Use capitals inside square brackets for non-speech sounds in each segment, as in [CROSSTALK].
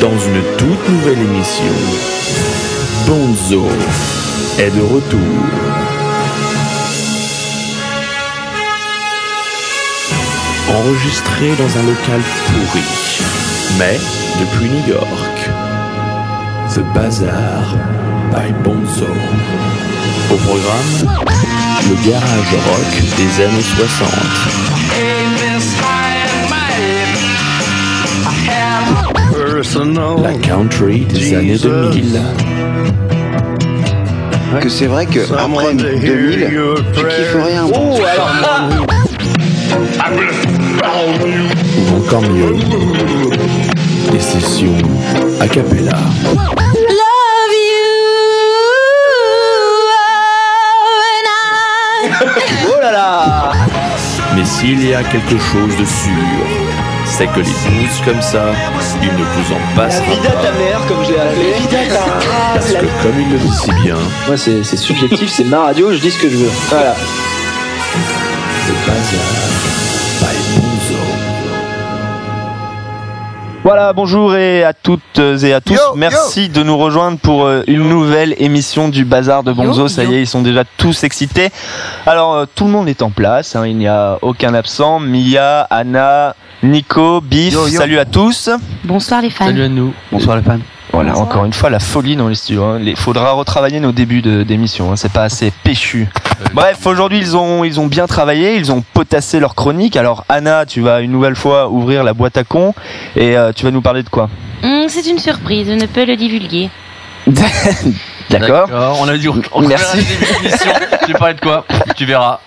Dans une toute nouvelle émission, Bonzo est de retour. Enregistré dans un local pourri, mais depuis New York. The Bazaar by Bonzo. Au programme, le garage rock des années 60. La country des années 2000. Que c'est vrai que après 2000, tu kiffes rien. Ou encore mieux, des sessions a cappella. love you and I Oh là là Mais s'il y a quelque chose de sûr, c'est que les blues comme ça, il ne vous en La passera vida ta pas. mère, comme je l'ai appelé. Parce que comme il le dit si bien, Moi, c'est c'est subjectif, c'est ma radio, je dis ce que je veux. Voilà. le bazar by Bonzo. Voilà, bonjour et à toutes et à tous. Yo, Merci de nous rejoindre pour euh, une nouvelle émission du Bazar de Bonzo. Yo, Ça y est, ils sont déjà tous excités. Alors, euh, tout le monde est en place, hein, il n'y a aucun absent. Mia, Anna, Nico, Biff, Yo, yo. salut à tous. Bonsoir les fans. à nous. Bonsoir les fans. Voilà, encore une fois, la folie dans les studios. Il faudra retravailler nos débuts de- d'émission. hein, C'est pas assez péchu. Bref, aujourd'hui, ils ont, ils ont bien travaillé. Ils ont potassé leur chronique. Alors, Anna, tu vas une nouvelle fois ouvrir la boîte à con et euh, tu vas nous parler de quoi? Hum, c'est une surprise, je ne peux le divulguer. [LAUGHS] D'accord. On a dit, [LAUGHS] on Merci. Tu parlais de quoi? Tu verras.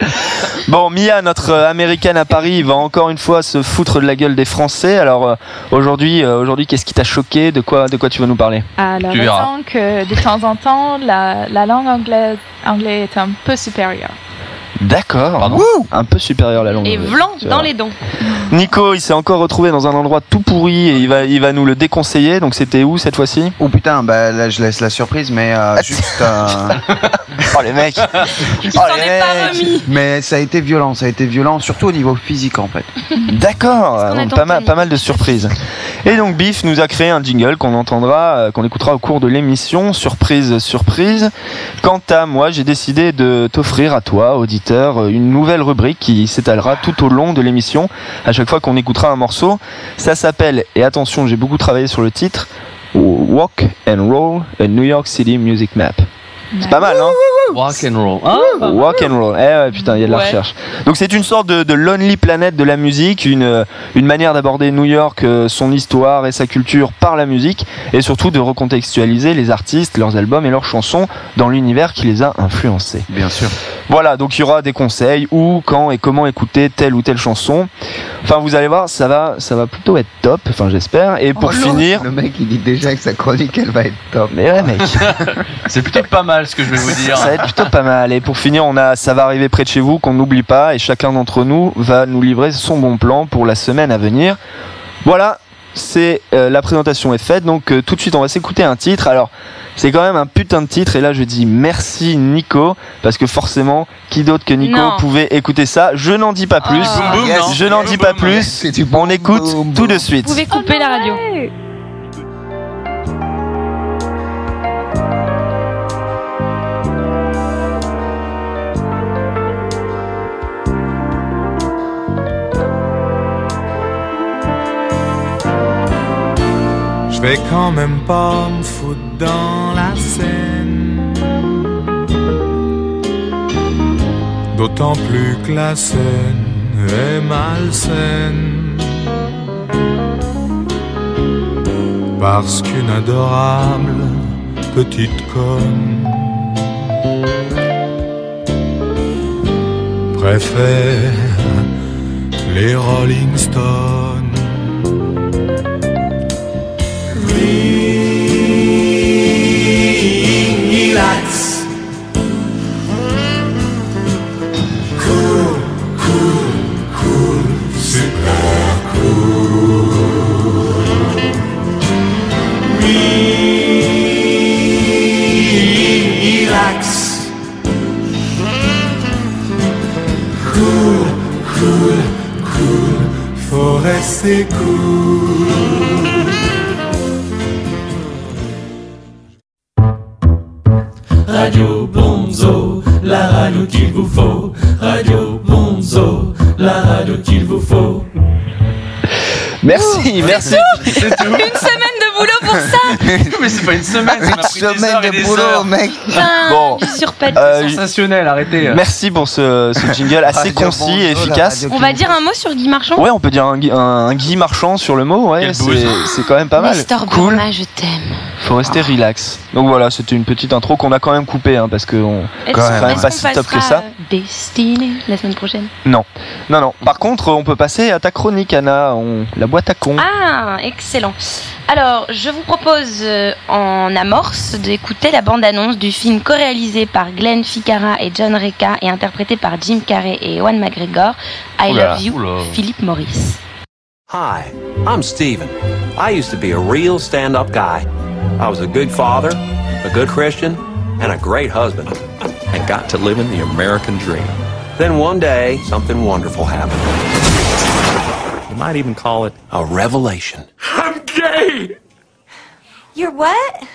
Bon, Mia, notre euh, américaine à Paris, va encore une fois se foutre de la gueule des Français. Alors, euh, aujourd'hui, euh, aujourd'hui, qu'est-ce qui t'a choqué? De quoi, de quoi tu vas nous parler? Alors, Tu verras. que de temps en temps, la, la langue anglaise, anglais est un peu supérieure. D'accord. Pardon Un peu supérieur la langue. Et Tu dans les dons. Nico, il s'est encore retrouvé dans un endroit tout pourri et il va, il va nous le déconseiller. Donc, c'était où cette fois-ci? Oh putain, bah là je laisse la surprise, mais euh, juste. euh, [LAUGHS] Oh les mecs [LAUGHS] Il Oh, s'en les est pas mecs. remis. mais ça a été violent, ça a été violent, surtout au niveau physique en fait. D'accord, qu'on a donc tenté, pas mal, pas mal de surprises. Et donc Biff nous a créé un jingle qu'on entendra, euh, qu'on écoutera au cours de l'émission. Surprise, surprise. Quant à moi, j'ai décidé de t'offrir à toi, auditeur, euh, une nouvelle rubrique qui s'étalera tout au long de l'émission. À chaque fois qu'on écoutera un morceau, ça s'appelle, et attention, j'ai beaucoup travaillé sur le titre, Walk and Roll, a New York City Music Map. C'est pas mal, hein? Rock and roll. Ah, Walk and roll. Eh ouais, putain, il y a de la Ouais. recherche. Donc c'est une sorte de, de Lonely Planet de la musique, une, euh, une manière d'aborder New York, euh, son histoire et sa culture par la musique, et surtout de recontextualiser les artistes, leurs albums et leurs chansons dans l'univers qui les a influencés. Bien sûr. Voilà, donc il y aura des conseils où, quand et comment écouter telle ou telle chanson. Enfin, vous allez voir, ça va, ça va plutôt être top. Enfin, j'espère. Et pour Oh finir. Le mec il dit déjà que sa chronique elle va être top. Mais ouais, mec. [LAUGHS] c'est plutôt pas mal ce que je vais vous dire. Ça va être plutôt pas mal. Et pour finir, on a ça va arriver près de chez vous qu'on n'oublie pas et chacun d'entre nous va nous livrer son bon plan pour la semaine à venir. Voilà, c'est euh, la présentation est faite. Donc euh, tout de suite, on va s'écouter un titre. Alors c'est quand même un putain de titre et là je dis merci Nico parce que forcément qui d'autre que Nico Non. pouvait écouter ça? Je n'en dis pas plus Ah. Boum, boum, Yes. non je n'en dis pas plus on écoute boum, tout de suite Vous pouvez couper la radio. Vais quand même pas me foutre dans la scène. D'autant plus que la scène est malsaine. Parce qu'une adorable petite conne préfère les Rolling Stones. Radio Bonzo, la radio qu'il vous faut. Radio Bonzo, la radio qu'il vous faut. Merci, merci. Mais [LAUGHS] c'est pas une semaine, ça m'a pris des Semaine heures et de des boulot, heures. mec. Putain, Bon. surpêt. Euh, Sensationnel, arrêtez. merci pour ce, ce [LAUGHS] jingle assez Radio concis et la efficace. radio On va dire un mot sur Guy Marchand Ouais, on peut dire un, Guy- un, un Guy marchand sur le mot, ouais, c'est quand même pas mal. Nestor Cool, je t'aime. Faut rester relax. Donc voilà, c'était une petite intro qu'on a quand même coupée, hein, parce que on... Est-ce Quand même, hein. pas qu'on si top que ça. Destinée, la semaine prochaine? Non, non. Par contre, on peut passer à ta chronique, Anna, on... la boîte à con. Ah, excellent. Alors, je vous propose euh, en amorce d'écouter la bande-annonce du film co-réalisé par Glenn Ficarra et John Reca et interprété par Jim Carrey et Ewan McGregor, I Oula, Love You, oula. Philippe Morris. Hi, I'm Steven. I used to be a real stand up guy. I was a good father, a good Christian, and a great husband. And got to live in the American dream. Then one day, something wonderful happened. You might even call it A revelation. I'm gay! You're what?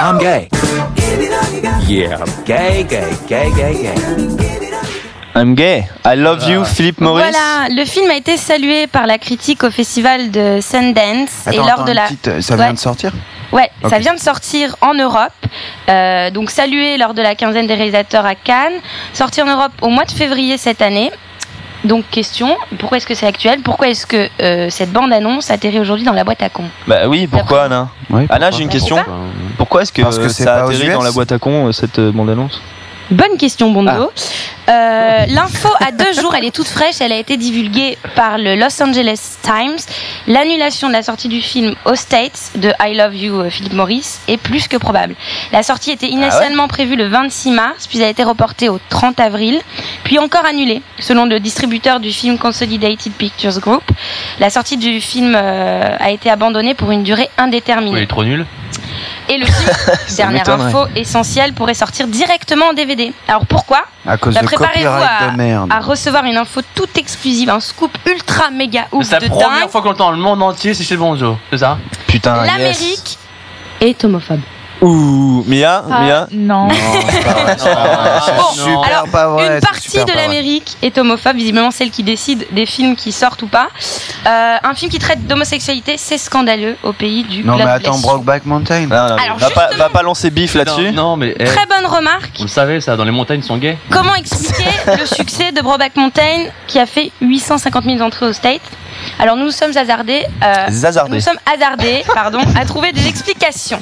I'm gay. Yeah. I'm gay, gay, gay, gay, gay. I'm gay. I love you, Philippe Maurice. Voilà, le film a été salué par la critique au festival de Sundance et lors attends, de la petite, ça vient Ouais. de sortir Ouais, ça vient de sortir en Europe. Euh, donc salué lors de la quinzaine des réalisateurs à Cannes. Sorti en Europe au mois de février cette année. Donc question, pourquoi est-ce que c'est actuel? Pourquoi est-ce que euh, cette bande-annonce atterrit aujourd'hui dans la boîte à con? Bah oui, pourquoi Anna? Ouais, Anna, j'ai une question. pourquoi? Pourquoi est-ce que, Parce que ça atterrit dans la boîte à con, euh, cette bande-annonce? Bonne question, Bondo. Euh, L'info à deux jours, elle est toute fraîche. Elle a été divulguée par le Los Angeles Times. L'annulation de la sortie du film aux States de I Love You, euh, Philippe Morris, est plus que probable. La sortie était initialement prévue le 26 mars, puis a été reportée au 30 avril, puis encore annulée, selon le distributeur du film Consolidated Pictures Group. La sortie du film euh, a été abandonnée pour une durée indéterminée. Oui, il est trop nul. Et le film, [LAUGHS] dernière info essentielle, pourrait sortir directement en DVD. Alors pourquoi À cause Bah, de préparez-vous de merde. à recevoir une info toute exclusive, un scoop ultra méga ouf C'est la de première dingue. fois qu'on entend le monde entier, c'est chez Bonzo, c'est ça? Putain, yes. L'Amérique est homophobe. Ouh, Mia, Ah, Mia. non. Non, c'est pas vrai, c'est pas vrai, [LAUGHS] c'est Bon, super alors, pas vrai, une partie super de l'Amérique est homophobe, visiblement celle qui décide des films qui sortent ou pas. Euh, un film qui traite d'homosexualité, c'est scandaleux au pays du Non, mais attends. Brokeback Mountain. Non, non, Alors, va, pas, va pas lancer bif là-dessus. Non, non, mais eh, Très bonne remarque. vous le savez, ça, dans les montagnes, ils sont gays. Comment expliquer [LAUGHS] le succès de Brokeback Mountain qui a fait 850 000 entrées aux States Alors nous nous sommes hasardés, euh, nous sommes hasardés, pardon, à trouver des explications.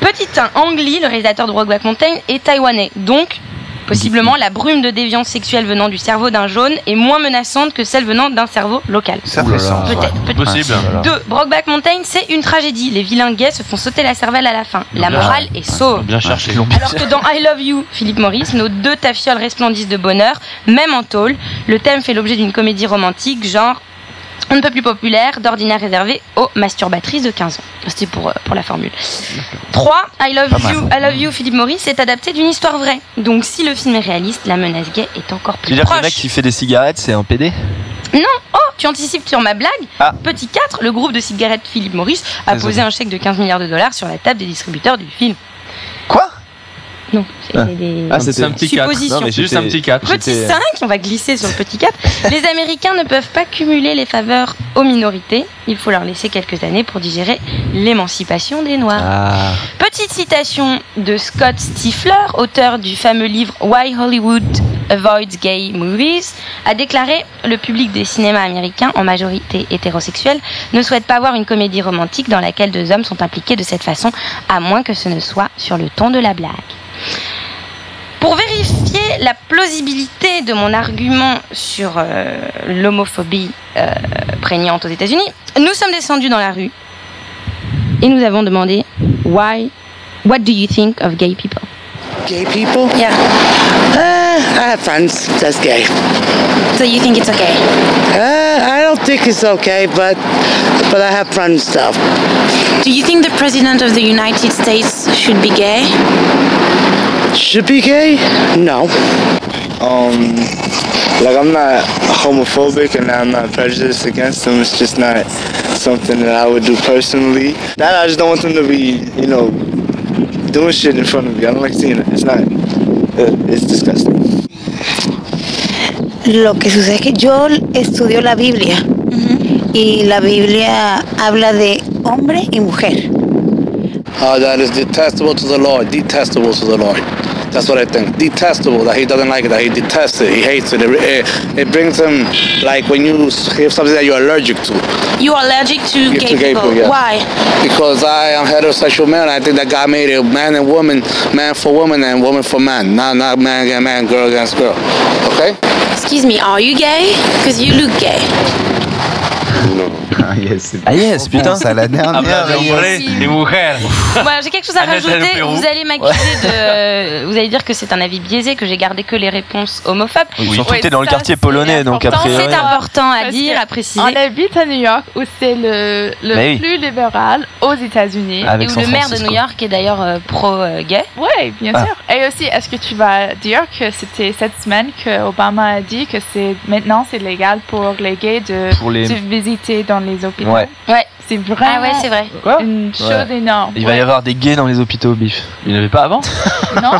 Petit 1, Ang Lee, le réalisateur de Brokeback Mountain, est taïwanais, donc possiblement la brume de déviance sexuelle venant du cerveau d'un jaune est moins menaçante que celle venant d'un cerveau local. Ça fait sens. Peut-être, peut-être. Possible. Voilà. 2. Brokeback Mountain, c'est une tragédie. Les vilains gays se font sauter la cervelle à la fin. La Bien. morale est sauve. Bien cherché. Alors que dans I Love You, Philippe Maurice, nos deux tafioles resplendissent de bonheur, même en tôle. Le thème fait l'objet d'une comédie romantique, genre on ne peut plus populaire, d'ordinaire réservé aux masturbatrices de 15 ans. C'était pour, euh, pour la formule. 3. I Love Pas mal. You, I Love You, Philippe Maurice est adapté d'une histoire vraie. Donc si le film est réaliste, la menace gay est encore Tu plus veux dire que le mec qui fait des cigarettes, c'est un PD Non Oh, tu anticipes sur ma blague Ah. Petit 4, le groupe de cigarettes Philippe Maurice a Désolé. posé un chèque de 15 milliards de dollars sur la table des distributeurs du film. Quoi? Non, c'est Ah. des Ah, C'est un petit 4. suppositions. Non, mais C'est juste un petit 4. Petit J'étais- 5, on va glisser sur le petit 4. Les Américains ne peuvent pas cumuler les faveurs aux minorités. Il faut leur laisser quelques années pour digérer l'émancipation des Noirs. Ah. Petite citation de Scott Stifler, auteur du fameux livre Why Hollywood Avoids Gay Movies, a déclaré Le public des cinémas américains, en majorité hétérosexuel, ne souhaite pas voir une comédie romantique dans laquelle deux hommes sont impliqués de cette façon, à moins que ce ne soit sur le ton de la blague. Pour vérifier la plausibilité de mon argument sur euh, l'homophobie euh, prégnante aux États-Unis, nous sommes descendus dans la rue et nous avons demandé Why, what do you think of gay people? Gay people? Yeah. Uh, I have friends that's gay. So you think it's okay? Uh, I don't think it's okay, but but I have friends though. Do you think the President of the United States should be gay? Should be gay? No. Um, like I'm not homophobic and I'm not prejudiced against them. It's just not something that I would do personally. That I just don't want them to be, you know, doing shit in front of me. I don't like seeing it. It's not. uh, It's disgusting. Lo que sucede es que yo estudio la Biblia y la Biblia habla de hombre y mujer. Uh, that is detestable to the Lord. Detestable to the Lord. That's what I think. Detestable. That he doesn't like it. That he detests it. He hates it. It, it, it brings him like when you have something that you're allergic to. You are allergic to gay to gay people. people, yeah. Why? Because I am heterosexual man. I think that God made it man and woman, man for woman and woman for man. Not not man against man, girl against girl. Okay? Excuse me, are you gay? Because you look gay. Ah yes, Ah yes, putain. Ça la dernière. Voilà, j'ai quelque chose à rajouter. Vous allez m'accuser de. [LAUGHS] Vous allez dire que c'est un avis biaisé, que j'ai gardé que les réponses homophobes. Oui, surtout Ouais, t'es dans le quartier polonais, donc a important. priori. C'est important à dire, à préciser. On habite à New York où c'est le, le oui. plus libéral aux États-Unis. Ah, et où San le maire de. New York est d'ailleurs euh, pro-gay. Oui, bien Ah. sûr. Et aussi, est-ce que tu vas dire que c'était cette semaine que Obama a dit que c'est maintenant c'est légal pour les gays de, Pour les- de visiter dans les hôpitaux Ouais. Ouais. C'est vraiment Ah ouais, c'est vrai. Quoi une chose Ouais. énorme. Il va y avoir des gays dans les hôpitaux, bif. Il n'y en avait pas avant [LAUGHS] Non,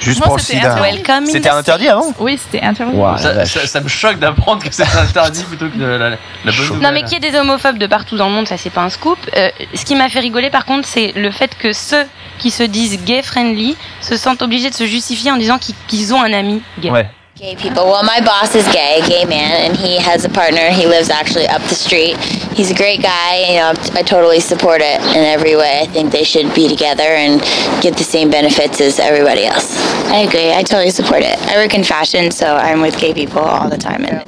Juste Non, pour le c'était sida. interdit. Welcome in C'était the interdit avant oui, c'était interdit. La ça, vache. ça- ça me choque d'apprendre que c'est interdit plutôt que de la, la, la bonne Chaud. nouvelle. Non, mais qu'il y ait des homophobes de partout dans le monde, ça c'est pas un scoop. Euh, ce qui m'a fait rigoler par contre, c'est le fait que ceux qui se disent gay friendly se sentent obligés de se justifier en disant qu'ils qu'ils ont un ami gay. Ouais. Gay people. Well, my boss is gay, gay man, and he has a partner. He lives actually up the street. He's a great guy. You know, I totally support it in every way. I think they should be together and get the same benefits as everybody else. I agree. I totally support it. I work in fashion, so I'm with gay people all the time. And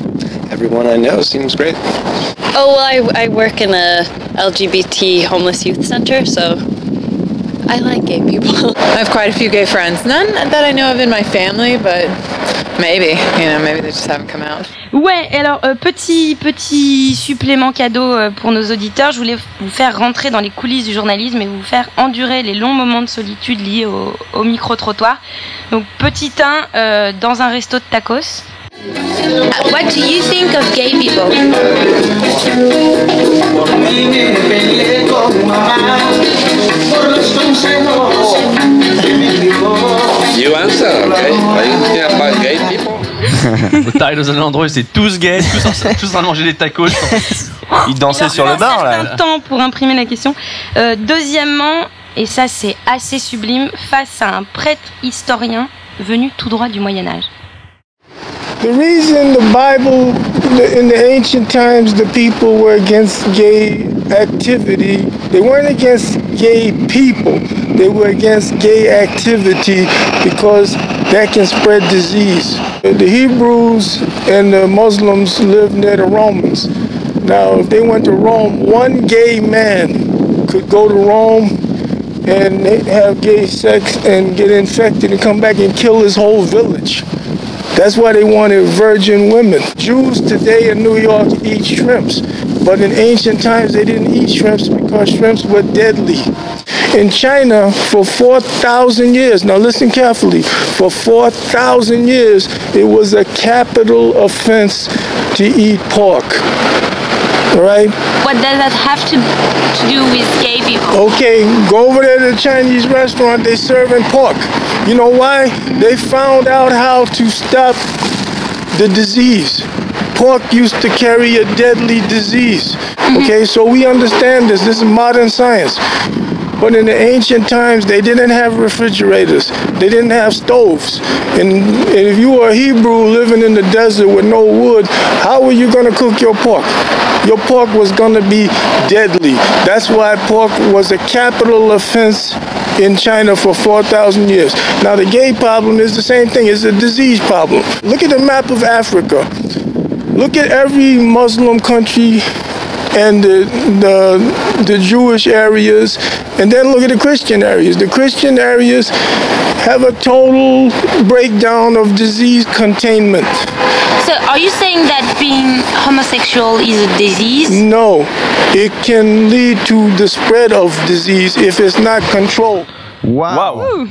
Everyone I know seems great. Oh, well, I, I work in a LGBT homeless youth center, so I like gay people. [LAUGHS] I have quite a few gay friends. None that I know of in my family, but maybe, you know, maybe they just haven't come out. Ouais, et alors euh, petit petit supplément cadeau euh, pour nos auditeurs, je voulais vous faire rentrer dans les coulisses du journalisme et vous faire endurer les longs moments de solitude liés au, au micro-trottoir. Donc petit 1 euh, dans un resto de tacos. What do you think of gay people? You answer, okay? Are you thinking about gay people? [LAUGHS] Dans un endroit où c'est tous gays, tous, en- [LAUGHS] tous en train de manger des tacos. [LAUGHS] Ils dansaient sur le un bar là. temps pour imprimer la question. Euh, deuxièmement, et ça c'est assez sublime, face à un prêtre historien venu tout droit du Moyen Âge. The reason the Bible, in the ancient times, the people were against gay activity, they weren't against gay people, they were against gay activity because that can spread disease. The Hebrews and the Muslims lived near the Romans. Now, if they went to Rome, one gay man could go to Rome and have gay sex and get infected and come back and kill his whole village. That's why they wanted virgin women. Jews today in New York eat shrimps, but in ancient times they didn't eat shrimps because shrimps were deadly. In China, for 4,000 years, now listen carefully, for 4,000 years, it was a capital offense to eat pork. All right? What does that have to, to do with gay people? Okay, go over there to the Chinese restaurant, they serving pork. You know why? They found out how to stop the disease. Pork used to carry a deadly disease. Mm-hmm. Okay, so we understand this. This is modern science. But in the ancient times, they didn't have refrigerators. They didn't have stoves. And, and if you were a Hebrew living in the desert with no wood, how were you going to cook your pork? Your pork was going to be deadly. That's why pork was a capital offense in China for 4,000 years. Now, the gay problem is the same thing. It's a disease problem. Look at the map of Africa. Look at every Muslim country and the, the, the Jewish areas, and then look at the Christian areas. The Christian areas have a total breakdown of disease containment. Are you saying that being homosexual is a disease? No, it can lead to the spread of disease if it's not controlled. Waouh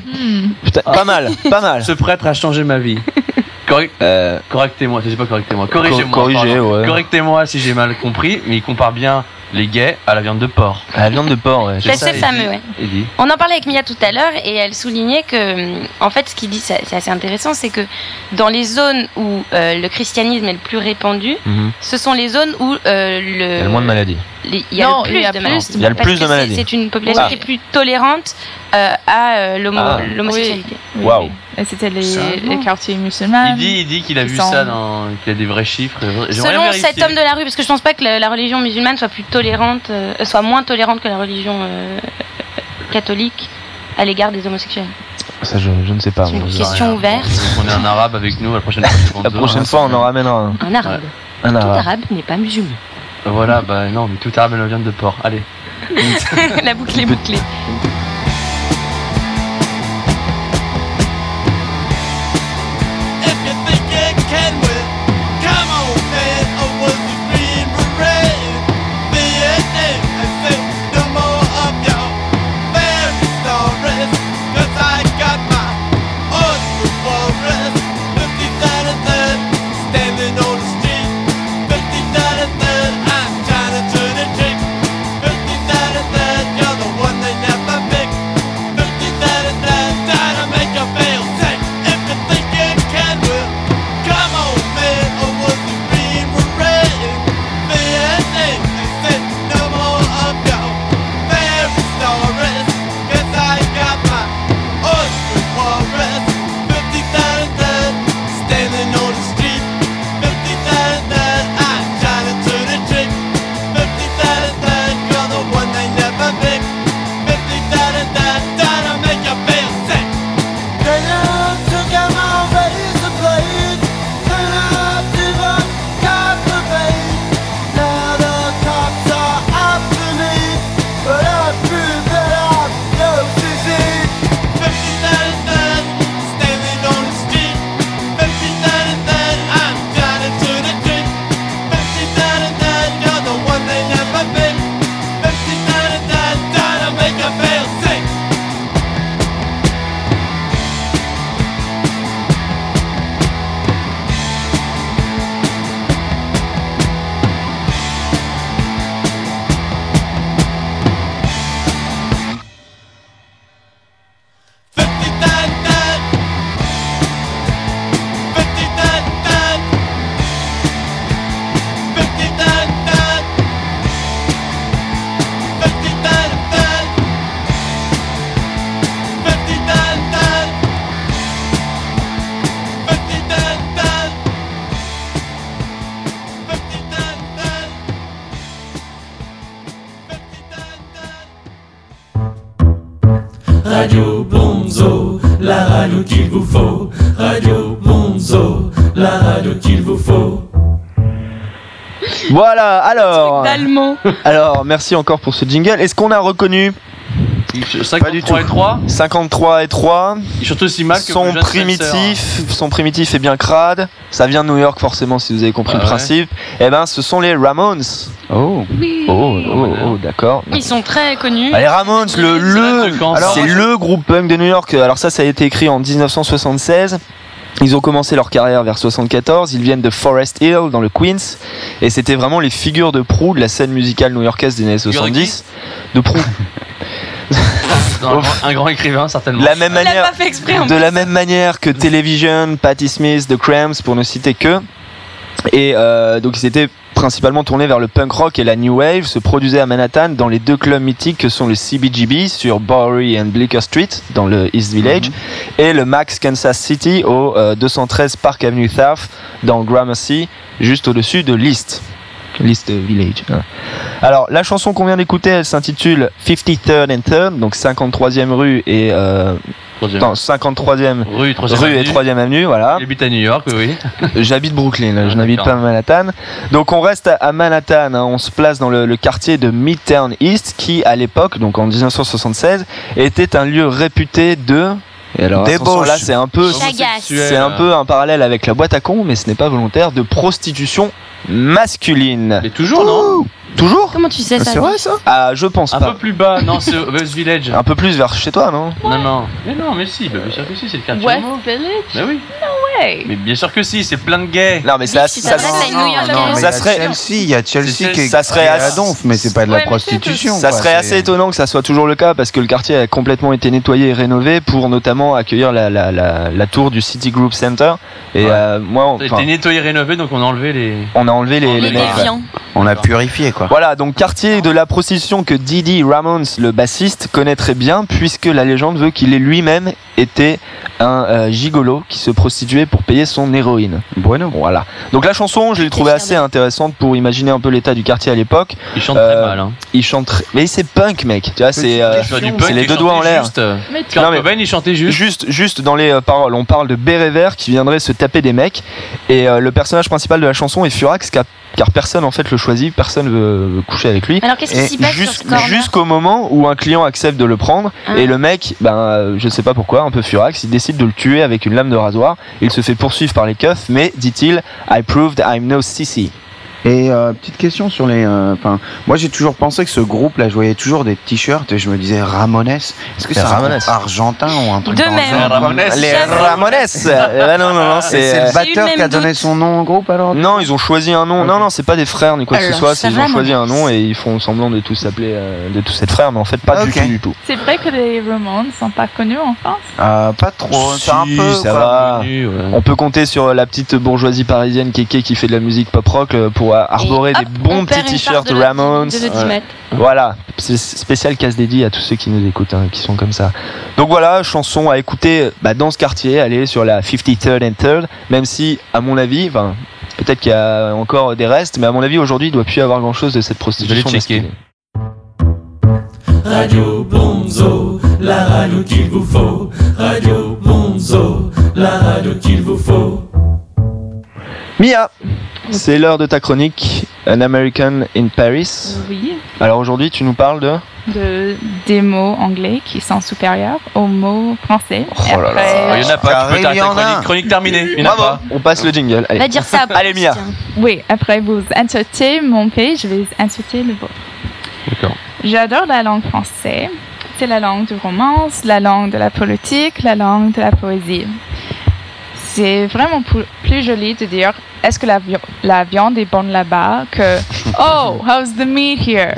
Putain, Pas mal, pas mal. Ce prêtre a changé ma vie. Correct- Euh, Correctez-moi, c'est pas correctez-moi. Corrigez-moi. Co- corrigez, ouais. Correctez-moi si j'ai mal compris, mais il compare bien les gays à la viande de porc. À la viande de porc, ouais. C'est fameux, ouais. Eddie. On en parlait avec Mia tout à l'heure et elle soulignait que, en fait, ce qu'il dit, c'est c'est assez intéressant, c'est que dans les zones où euh, le christianisme est le plus répandu, Mhm. ce sont les zones où euh, le, Il y a le moins de maladies. Il y a Non, le plus il y a de plus maladies. Il y a le Parce plus de que c'est- maladies. C'est une population Ah. qui est plus tolérante euh, à euh, Ah. l'homosexualité. Oui, oui. Et c'était les, quartiers musulmans. Il dit, il dit qu'il a vu sont- ça, dans, qu'il a des vrais chiffres. Selon cet homme de la rue, parce que je pense pas que la, la religion musulmane soit plus tolérante, euh, soit moins tolérante que la religion euh, catholique à l'égard des homosexuels. Ça, je, je ne sais pas. C'est une question ouverte. On est un arabe avec nous la prochaine fois. [LAUGHS] La prochaine fois, on en ramènera un. Un arabe. Un Tout arabe. arabe n'est pas musulman. Voilà, bah non, mais tout la viande de porc. Allez. [LAUGHS] [LAUGHS] la boucle est bouclée. Alors. D'allemand. Alors, merci encore pour ce jingle. Est-ce qu'on a reconnu 53 et 3 53 et 3. Et surtout si mal que Son primitif, son primitif est bien crade. Ça vient de New York forcément si vous avez compris Ah le ouais. principe. Eh ben, ce sont les Ramones. Oh, Oui. oh, oh, oh, d'accord. Ils sont très connus. Ah, les Ramones, le, le, alors, c'est le groupe punk de New York. Alors ça, ça a été écrit en 1976. Ils ont commencé leur carrière vers 74. Ils viennent de Forest Hill dans le Queens, et c'était vraiment les figures de proue de la scène musicale new-yorkaise des années Figure de 70. De proue. [LAUGHS] Un, grand- un grand écrivain, certainement. De la même Il a manière, pas fait exprès en de la même manière que Television, Patti Smith, The Cramps, pour ne citer que. Et euh, donc ils étaient principalement tournés vers le punk rock et la new wave, se produisaient à Manhattan dans les deux clubs mythiques que sont le CBGB sur Bowery and Bleecker Street dans le East Village et le Max Kansas City au euh, 213 Park Avenue South dans Gramercy, juste au-dessus de l'East. L'East Village. hein. Alors, la chanson qu'on vient d'écouter, elle s'intitule 53rd and 3rd, donc 53e rue et euh, Troisième. non, 53e Rue, et avenue. 3e avenue, voilà. Il habite à New York, oui. J'habite Brooklyn, je Ah, n'habite pas d'accord. Manhattan. Donc on reste à- à Manhattan, hein. on se place dans le, le quartier de Midtown East qui à l'époque, donc en 1976, était un lieu réputé de... Et alors, là c'est un peu... C'est un peu un parallèle avec la boîte à con, mais ce n'est pas volontaire, de prostitution masculine. Mais toujours, non Toujours Comment tu sais ça C'est vrai ça? Ah, je pense Un pas. peu plus bas, non, c'est West Village. Un peu plus vers chez toi, non? Non, non. Mais non, mais si, bah, bien sûr que si, c'est le quartier West. Village? Bah oui. Gay. Mais bien sûr que si, c'est plein de gays. Non, mais ça, ça, Ça serait- Chelsea, il y a Chelsea qui ça serait à assez- donf, mais c'est pas de la prostitution. Ça serait assez étonnant que ça soit toujours le cas parce que le quartier a complètement été nettoyé et rénové pour notamment accueillir la, la, la, la tour du City Group Center. Et Ouais. euh, moi, Ça a enfin, été nettoyé, rénové, donc on a enlevé les. on a enlevé les. On a purifié quoi. Voilà, donc quartier de la prostitution que Didi Ramones, le bassiste, connaît très bien, puisque la légende veut qu'il ait lui-même été un euh, gigolo qui se prostituait pour payer son héroïne. Bueno. Voilà. Donc la chanson, je l'ai trouvée assez intéressante pour imaginer un peu l'état du quartier à l'époque. Il chante Euh, très mal. Hein. Il chante très... Mais c'est punk, mec. Tu vois, c'est euh, les deux doigts en l'air. juste, euh, Non, mais- il chantait juste. Juste, juste dans les euh, paroles, on parle de béret vert qui viendrait se taper des mecs. Et euh, le personnage principal de la chanson est Furax, car, car personne en fait le choisit, personne veut, coucher avec lui. Alors qu'est-ce qui s'y passe Jusqu'au moment où un client accepte de le prendre Ah. et le mec, ben euh, je sais pas pourquoi, un peu furax, il décide de le tuer avec une lame de rasoir. Il se fait poursuivre par les keufs, mais dit-il, I proved I'm no sissy. Et euh, petite question sur les. euh, Enfin, moi j'ai toujours pensé que ce groupe-là, je voyais toujours des t-shirts et je me disais Ramones. Est-ce que c'est un Ramones. argentin ou un truc De dans le même. Ramones. Les. Ramones euh, [LAUGHS] Non, non, non, Et c'est. c'est euh, le batteur le qui a donné doute. son nom au groupe alors? Non, ils ont choisi un nom. Non, non, c'est pas des frères ni quoi que ce soit. Ils ont choisi un nom et ils font semblant de tous s'appeler, euh, de tous être frères, mais en fait pas du tout, du tout. C'est vrai que les Ramones sont pas connus en France? Euh, Pas trop, c'est un Si, peu. ça quoi. va. Connu, ouais. On peut compter sur la petite bourgeoisie parisienne Kéké qui fait de la musique pop rock pour arborer des bons on petits t-shirts de Ramones. De. Voilà, c'est spécial casse dédié à tous ceux qui nous écoutent, hein, qui sont comme ça. Donc voilà, chanson à écouter bah, dans ce quartier, aller sur la 53rd and 3rd, même si, à mon avis, enfin, peut-être qu'il y a encore des restes, mais à mon avis, aujourd'hui, il doit plus y avoir grand-chose de cette prostitution. Je vais checker. Radio Bonzo, la radio qu'il vous faut. Radio Bonzo, la radio qu'il vous faut. Mia, c'est l'heure de ta chronique, An American in Paris. Oui. Alors aujourd'hui, tu nous parles de... De, des mots anglais qui sont supérieurs aux mots français. Oh là là. Après- Ah, Il y en a pas, tu peux t'arrêter chronique, chronique terminée. Il y en a Bravo, pas. on passe le jingle. Allez. Va dire ça. Allez, Mia. Oui, après vous insultez mon pays, je vais insulter le vôtre. D'accord. J'adore la langue française. C'est la langue du romance, la langue de la politique, la langue de la poésie. C'est vraiment plus joli de dire est-ce que la, vi- la viande est bonne là-bas que [LAUGHS] oh, how's the meat here?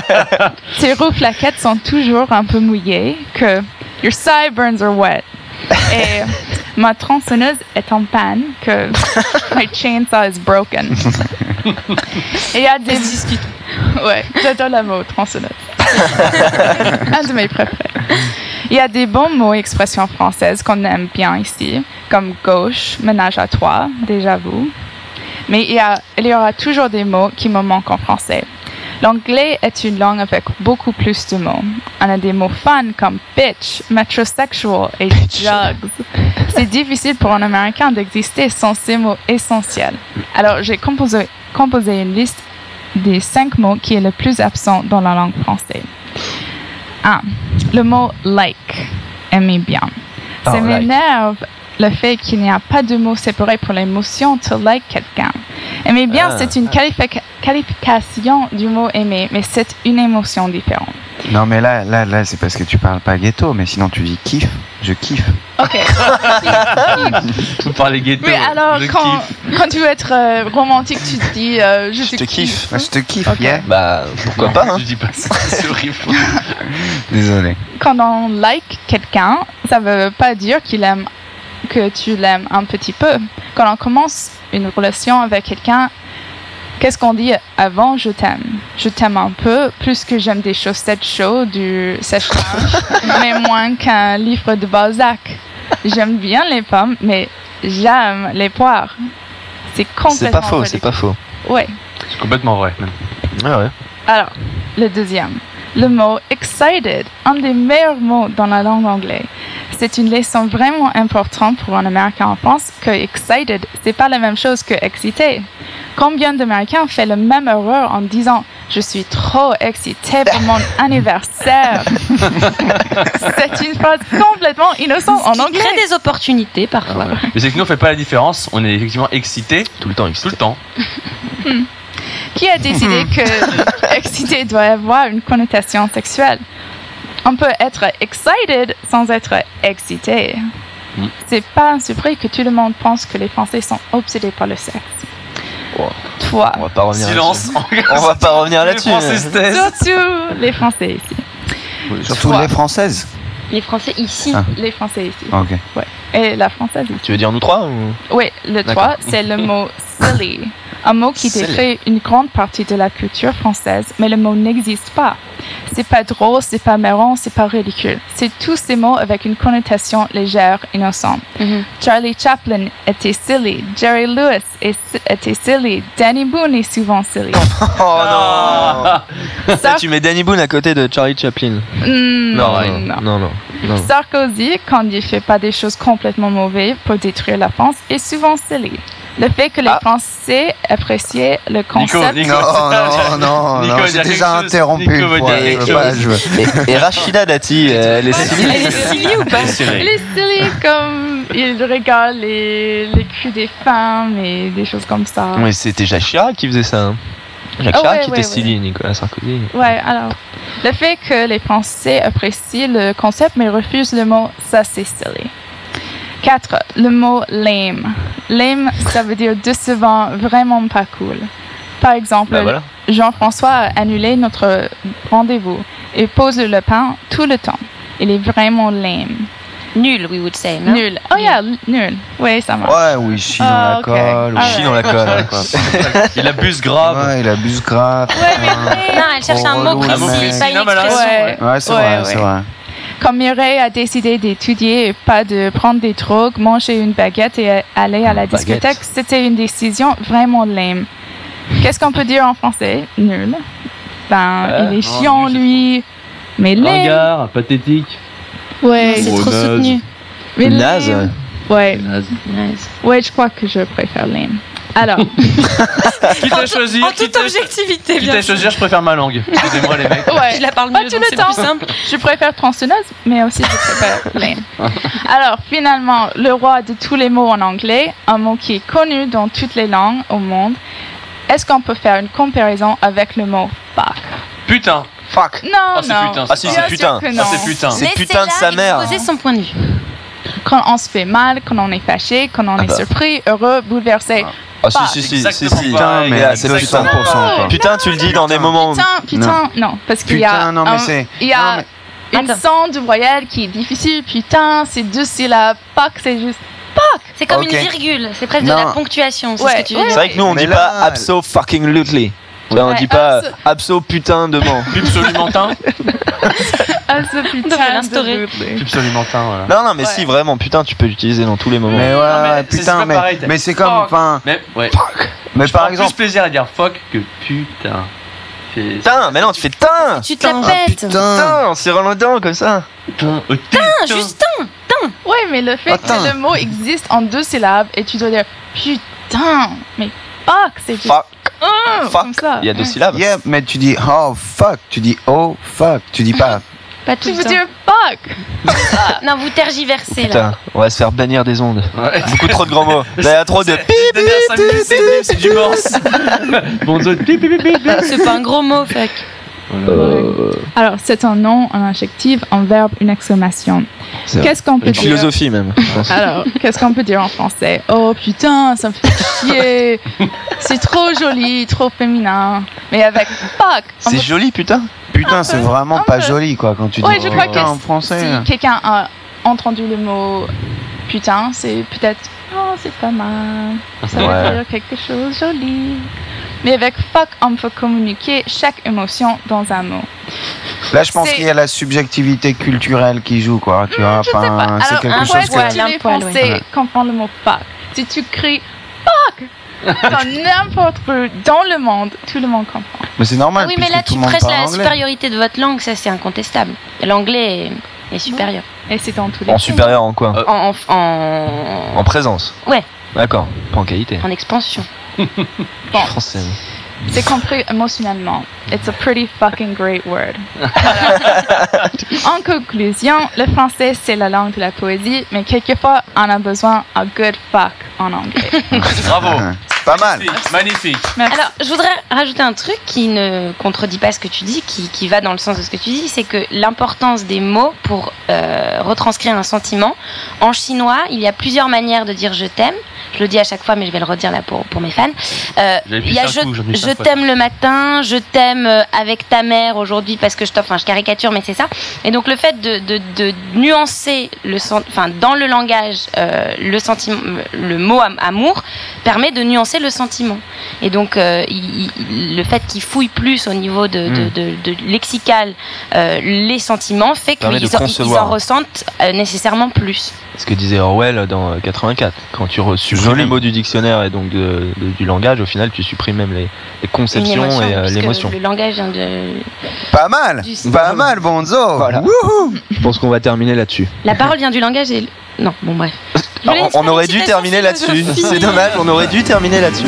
[LAUGHS] Tes roues plaquettes sont toujours un peu mouillées que your sideburns are wet. Et [LAUGHS] ma tronçonneuse est en panne que my chainsaw is broken. Et il y a des Ouais, j'adore la mot tronçonneuse. Un de mes préférés. Il y a des bons mots et expressions françaises qu'on aime bien ici, comme gauche, ménage à trois, déjà vous. Mais il y, a, il y aura toujours des mots qui me manquent en français. L'anglais est une langue avec beaucoup plus de mots. On a des mots fun comme bitch, metrosexual et drugs. C'est difficile pour un Américain d'exister sans ces mots essentiels. Alors j'ai composé, composé une liste des cinq mots qui est le plus absent dans la langue française. 1. Le mot like. Aimez bien. Ça like. m'énerve le fait qu'il n'y a pas de mot séparé pour l'émotion to like quelqu'un. Aimer bien, Ah. c'est une qualifica- qualification du mot aimer, mais c'est une émotion différente. Non, mais là, là, là, c'est parce que tu parles pas ghetto, mais sinon tu dis kiff, je kiffe. Ok. [LAUGHS] Vous parlez ghetto. Mais alors, je quand, kiffe. quand tu veux être euh, romantique, tu te dis euh, je, te kiffe. Je te kiffe, Ok. yeah. Bah, pourquoi Non, pas, hein. Je dis pas ça, c'est [LAUGHS] horrible. Désolé. Quand on like quelqu'un, ça veut pas dire qu'il aime que tu l'aimes un petit peu. Quand on commence une relation avec quelqu'un, qu'est-ce qu'on dit avant je t'aime? Je t'aime un peu, plus que j'aime des chaussettes chaudes, du sèche-linge, [LAUGHS] mais moins qu'un livre de Balzac. J'aime bien les pommes, mais j'aime les poires. C'est complètement C'est pas faux, c'est pas faux. Ouais. C'est complètement vrai. même. Ah ouais. Alors, le deuxième. Le mot excited, un des meilleurs mots dans la langue anglaise. C'est une leçon vraiment importante pour un Américain en France que excited, c'est pas la même chose que excité. Combien d'Américains font la même erreur en disant je suis trop excité pour mon [LAUGHS] anniversaire. c'est une phrase complètement innocente en anglais. crée des opportunités parfois. Mais c'est que nous on fait pas la différence. On est effectivement excité Tout le temps, tout le temps. [LAUGHS] Hmm. Qui a décidé [LAUGHS] que excité doit avoir une connotation sexuelle? On peut être excited sans être excité. C'est pas un secret que tout le monde pense que les Français sont obsédés par le sexe. Toi. On va pas revenir Silence. là-dessus. On va pas revenir [LAUGHS] Les là-dessus. Surtout les Français ici. Surtout Toi. les françaises. Les Français ici. Ah. Les Français ici. Ok. Ouais. Et la française. Tu veux dire nous trois ou? Oui, le. 3, c'est le mot [LAUGHS] silly. Un mot qui Silly. décrit une grande partie de la culture française, mais le mot n'existe pas. C'est pas drôle, c'est pas marrant, c'est pas ridicule. C'est tous ces mots avec une connotation légère, innocente. Charlie Chaplin était silly, Jerry Lewis est- était silly, Danny Boone est souvent silly. [LAUGHS] Oh non Ça- Tu mets Danny Boone à côté de Charlie Chaplin. Non, non. non, non, non, non. Sarkozy, quand il fait pas des choses complètement mauvaises pour détruire la France, est souvent silly. Le fait que les Français appréciaient le concept. Nico. Non, non, [LAUGHS] non, Nico non, j'ai déjà interrompu Nico une fois, je pas, je veux- Et, et Rachida Dati, euh, elle est silly. Elle est silly ou pas? Elle est silly. Comme il regarde les, les culs des femmes et des choses comme ça. Mais c'était Jacques Chirac qui faisait ça. hein. Jacques Ah Chirac ouais, qui ouais, était ouais. silly, Nicolas Sarkozy. Ouais, alors, le fait que les Français apprécient le concept mais refusent le mot, ça c'est silly. 4. Le mot lame. Lame, ça veut dire décevant, vraiment pas cool. Par exemple, voilà. Jean-François a annulé notre rendez-vous et pose le lapin tout le temps. Il est vraiment lame. Nul, we would say. non? Nul. Oh yeah, nul. Oui, ça marche. Ouais, oui, il chie dans Ah, la colle. Ah, oui. Chie dans la colle, ouais, quoi. [LAUGHS] Il abuse grave. Ouais, il abuse grave. Non, elle cherche un mot précis, pas une Non, mais elle a raison, expression. Ouais. Ouais, c'est Ouais, vrai, ouais. c'est vrai. Quand Mireille a décidé d'étudier et pas de prendre des drogues, manger une baguette et aller à la Baguette. discothèque, c'était une décision vraiment lame. Qu'est-ce qu'on peut dire en français? Nul. Ben, Euh, il est non, chiant, lui. Mais lame. Ringard, pathétique. Ouais, c'est trop naze. soutenu. Mais Naze. Ouais. Naze. Ouais, je crois que je préfère lame. Alors, [LAUGHS] Quitte à choisir, En toute quitte à- objectivité, quitte bien à sûr. choisir, je préfère ma langue. Excusez-moi les mecs. ouais. Je la parle Pas mieux, le c'est temps. plus simple. Je préfère tronçonneuse, mais aussi je préfère lame. Alors, finalement, le roi de tous les mots en anglais, un mot qui est connu dans toutes les langues au monde. Est-ce qu'on peut faire une comparaison avec le mot fuck? Putain. Fuck. Non, Ah, c'est non. putain. Ah si, c'est putain. Ah, c'est putain. C'est putain de sa mère. Poser son point de vue. Quand on se fait mal, quand on est fâché, quand on Ah est bah. surpris, heureux, bouleversé. Ah si, Fuck. si, si, si, Exactement si. pareil. Mais c'est 200%, putain. quoi. Putain, tu le dis dans des moments. Putain, putain, non, parce qu'il y a, Putain, non, mais c'est- il y a son de voyelle qui est difficile. Putain, c'est deux syllabes. Fuck, c'est juste. C'est comme une virgule, c'est presque Non. de la ponctuation, c'est Ouais, ce que tu veux ouais. C'est vrai que nous on Mais dit là, pas abso fucking lutely. Là, on dit pas abso- abso putain de ment. Pubsolimentin. Ah, [LAUGHS] ce putain de. Pubsolimentin, voilà. Non, non, mais Ouais. si vraiment putain, tu peux l'utiliser dans tous les moments. Mais ouais, Non, mais ouais, c'est- c'est putain, pas mais, pareil, t'as- mais c'est comme, Fuck. enfin, Mais, ouais. mais Je par prends exemple, plus plaisir à dire fuck que putain. C'est- Putain, mais non, tu fais tain. Tu te la ah, pètes. putain, serrant les dents comme ça. Putain. oh, Putain, juste un. Ouais, mais le fait Attends. que le mot existe en deux syllabes et tu dois dire putain, mais fuck, c'est juste Fuck. Comme Fuck. ça. Il y a deux syllabes. yeah, mais tu dis oh fuck, tu dis oh fuck, tu dis pas. [LAUGHS] Pas tout Tu veux dire fuck. Non, vous tergiversez là. Putain, on va se faire bannir des ondes. Ouais. Beaucoup trop de grands mots. [LAUGHS] Là, il y a trop de c'est- du morse. Bon. C'est pas un gros mot, fuck. Alors, c'est un nom, un adjectif, un verbe, une exclamation. Qu'est-ce qu'on peut Une dire philosophie même. [LAUGHS] Alors, qu'est-ce qu'on peut dire en français? Oh putain, ça me fait chier. C'est trop joli, trop féminin. Mais avec fuck, C'est peut- joli, putain. Putain, c'est vraiment pas peu. joli quoi quand tu dis Ouais, je crois putain que en français. si quelqu'un a entendu le mot putain, c'est peut-être oh c'est pas mal, ça veut dire quelque chose de joli. Mais avec fuck, on peut communiquer chaque émotion dans un mot. Là, je pense qu'il y a la subjectivité culturelle qui joue quoi, tu vois. Pas. Enfin, c'est quelque chose que. un les Français [LAUGHS] comprennent le mot fuck Si tu cries fuck [LAUGHS] dans n'importe où dans le monde, tout le monde comprend. Mais c'est normal. oui, mais là, tout tu parle la anglais. supériorité de votre langue, ça c'est incontestable. L'anglais est, est supérieur. Et c'est dans tous les En supérieur en quoi En, en, en, En présence. Ouais. D'accord. Pas en qualité. en expansion. [LAUGHS] Je suis français. C'est compris émotionnellement. It's a pretty fucking great word. [LAUGHS] en conclusion, le français c'est la langue de la poésie, mais quelquefois on a besoin d'un good fuck en anglais. [LAUGHS] Bravo. [LAUGHS] Pas mal. Magnifique. Alors, je voudrais rajouter un truc qui ne contredit pas ce que tu dis, qui, qui va dans le sens de ce que tu dis, c'est que l'importance des mots pour euh, retranscrire un sentiment. En chinois, il y a plusieurs manières de dire je t'aime. Je le dis à chaque fois, mais je vais le redire là pour, pour mes fans. Euh, il y a plus je, je t'aime le matin, je t'aime euh, avec ta mère aujourd'hui parce que je t'offre, enfin je caricature, mais c'est ça. Et donc le fait de, de, de nuancer le sen- enfin dans le langage euh, le sentiment, le mot am- amour permet de nuancer le sentiment. Et donc euh, il- il- le fait qu'il fouille plus au niveau de, de, Mm. de- de lexical euh, les sentiments fait qu'ils en, ils en ressentent euh, nécessairement plus. Ce que disait Orwell dans euh, 84. Quand tu re- supprimes les mots du dictionnaire et donc de- de- du langage, au final, tu supprimes même les, les conceptions émotion, et euh, l'émotion. Le langage vient de. Pas mal. Du- Pas mal, Bonzo. Voilà. Je pense qu'on va terminer là-dessus. La parole vient du langage et. Non, bon bref. Alors, une on aurait dû terminer là-dessus. C'est dommage, on aurait dû terminer là-dessus.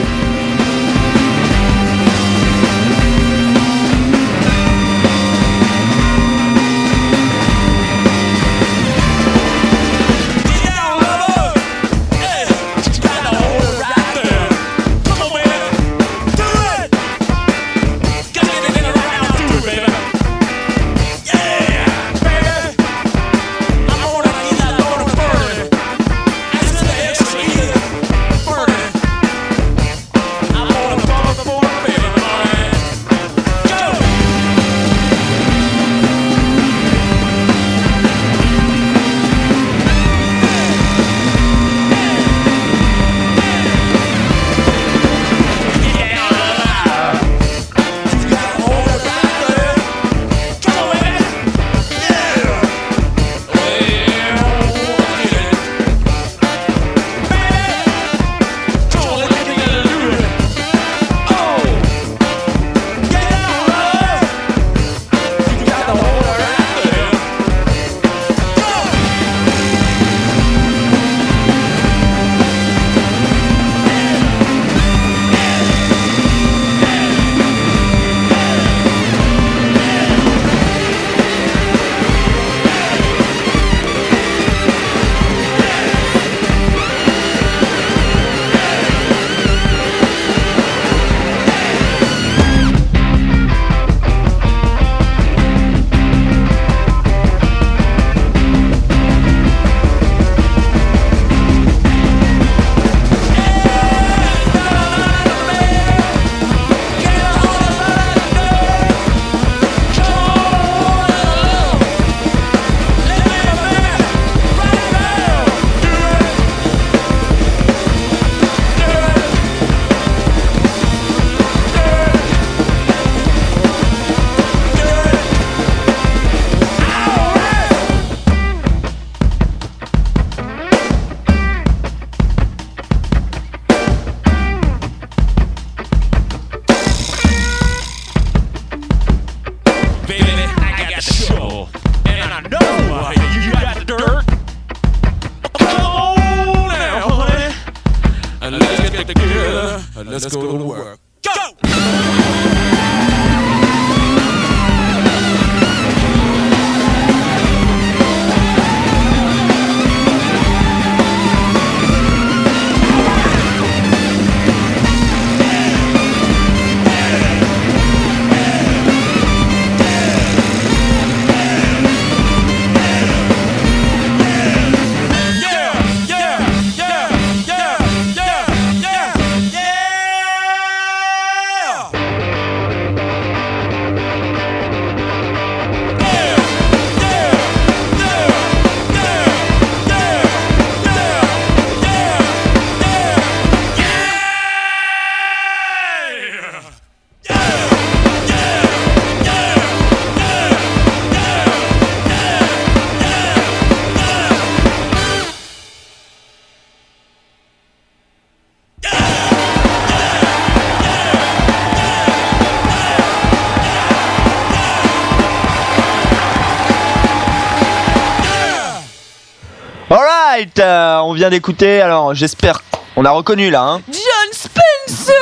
Euh, on vient d'écouter, alors j'espère. On a reconnu là, hein John Spencer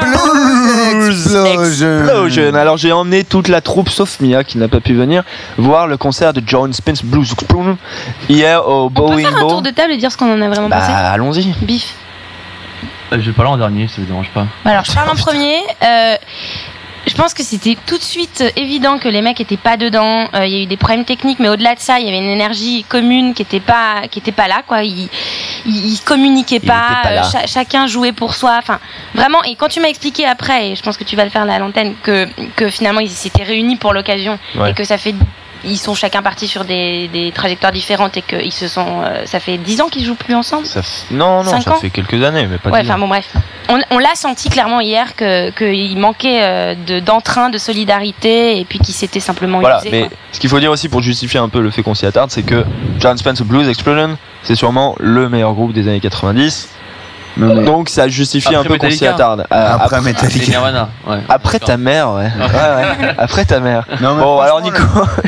Blues Explosion. Alors j'ai emmené toute la troupe sauf Mia qui n'a pas pu venir voir le concert de John Spence Blues Explosion hier au On peut Boeing faire un tour de table et dire ce qu'on en a vraiment Bah pensé allons-y. Bif. Euh, Je vais parler en dernier, ça vous dérange pas. Alors, je parle en premier. Euh, je pense que c'était tout de suite euh, évident que les mecs étaient pas dedans. Euh, Il y a eu des problèmes techniques, mais au-delà de ça, il y avait une énergie commune qui était pas, qui était pas là, quoi. Ils, ils, ils communiquaient Il pas. euh, cha- chacun jouait pour soi. Enfin, vraiment. Et quand tu m'as expliqué après, et je pense que tu vas le faire là à l'antenne, que que finalement ils s'étaient réunis pour l'occasion Ouais. et que ça fait ils sont chacun partis sur des, des trajectoires différentes et que ils se sont euh, ça fait 10 ans qu'ils jouent plus ensemble Ça Non, non, ça ans fait quelques années, mais pas Ouais, dix ans. enfin bon, bref. On, on l'a senti clairement hier que qu'il manquait euh, de d'entrain, de solidarité, et puis qu'il s'était simplement Voilà, usé. mais quoi. ce qu'il faut dire aussi pour justifier un peu le fait qu'on s'y attarde, c'est que John Spence Blues Explosion, c'est sûrement le meilleur groupe des années 90. Donc ça justifie un Après peu qu'on s'y Metallica. attarde. Euh, Après Metallica. Et Nirvana, ouais. Après ta mère, ouais. Ouais, ouais. Après ta mère. Non, bon, alors Nico.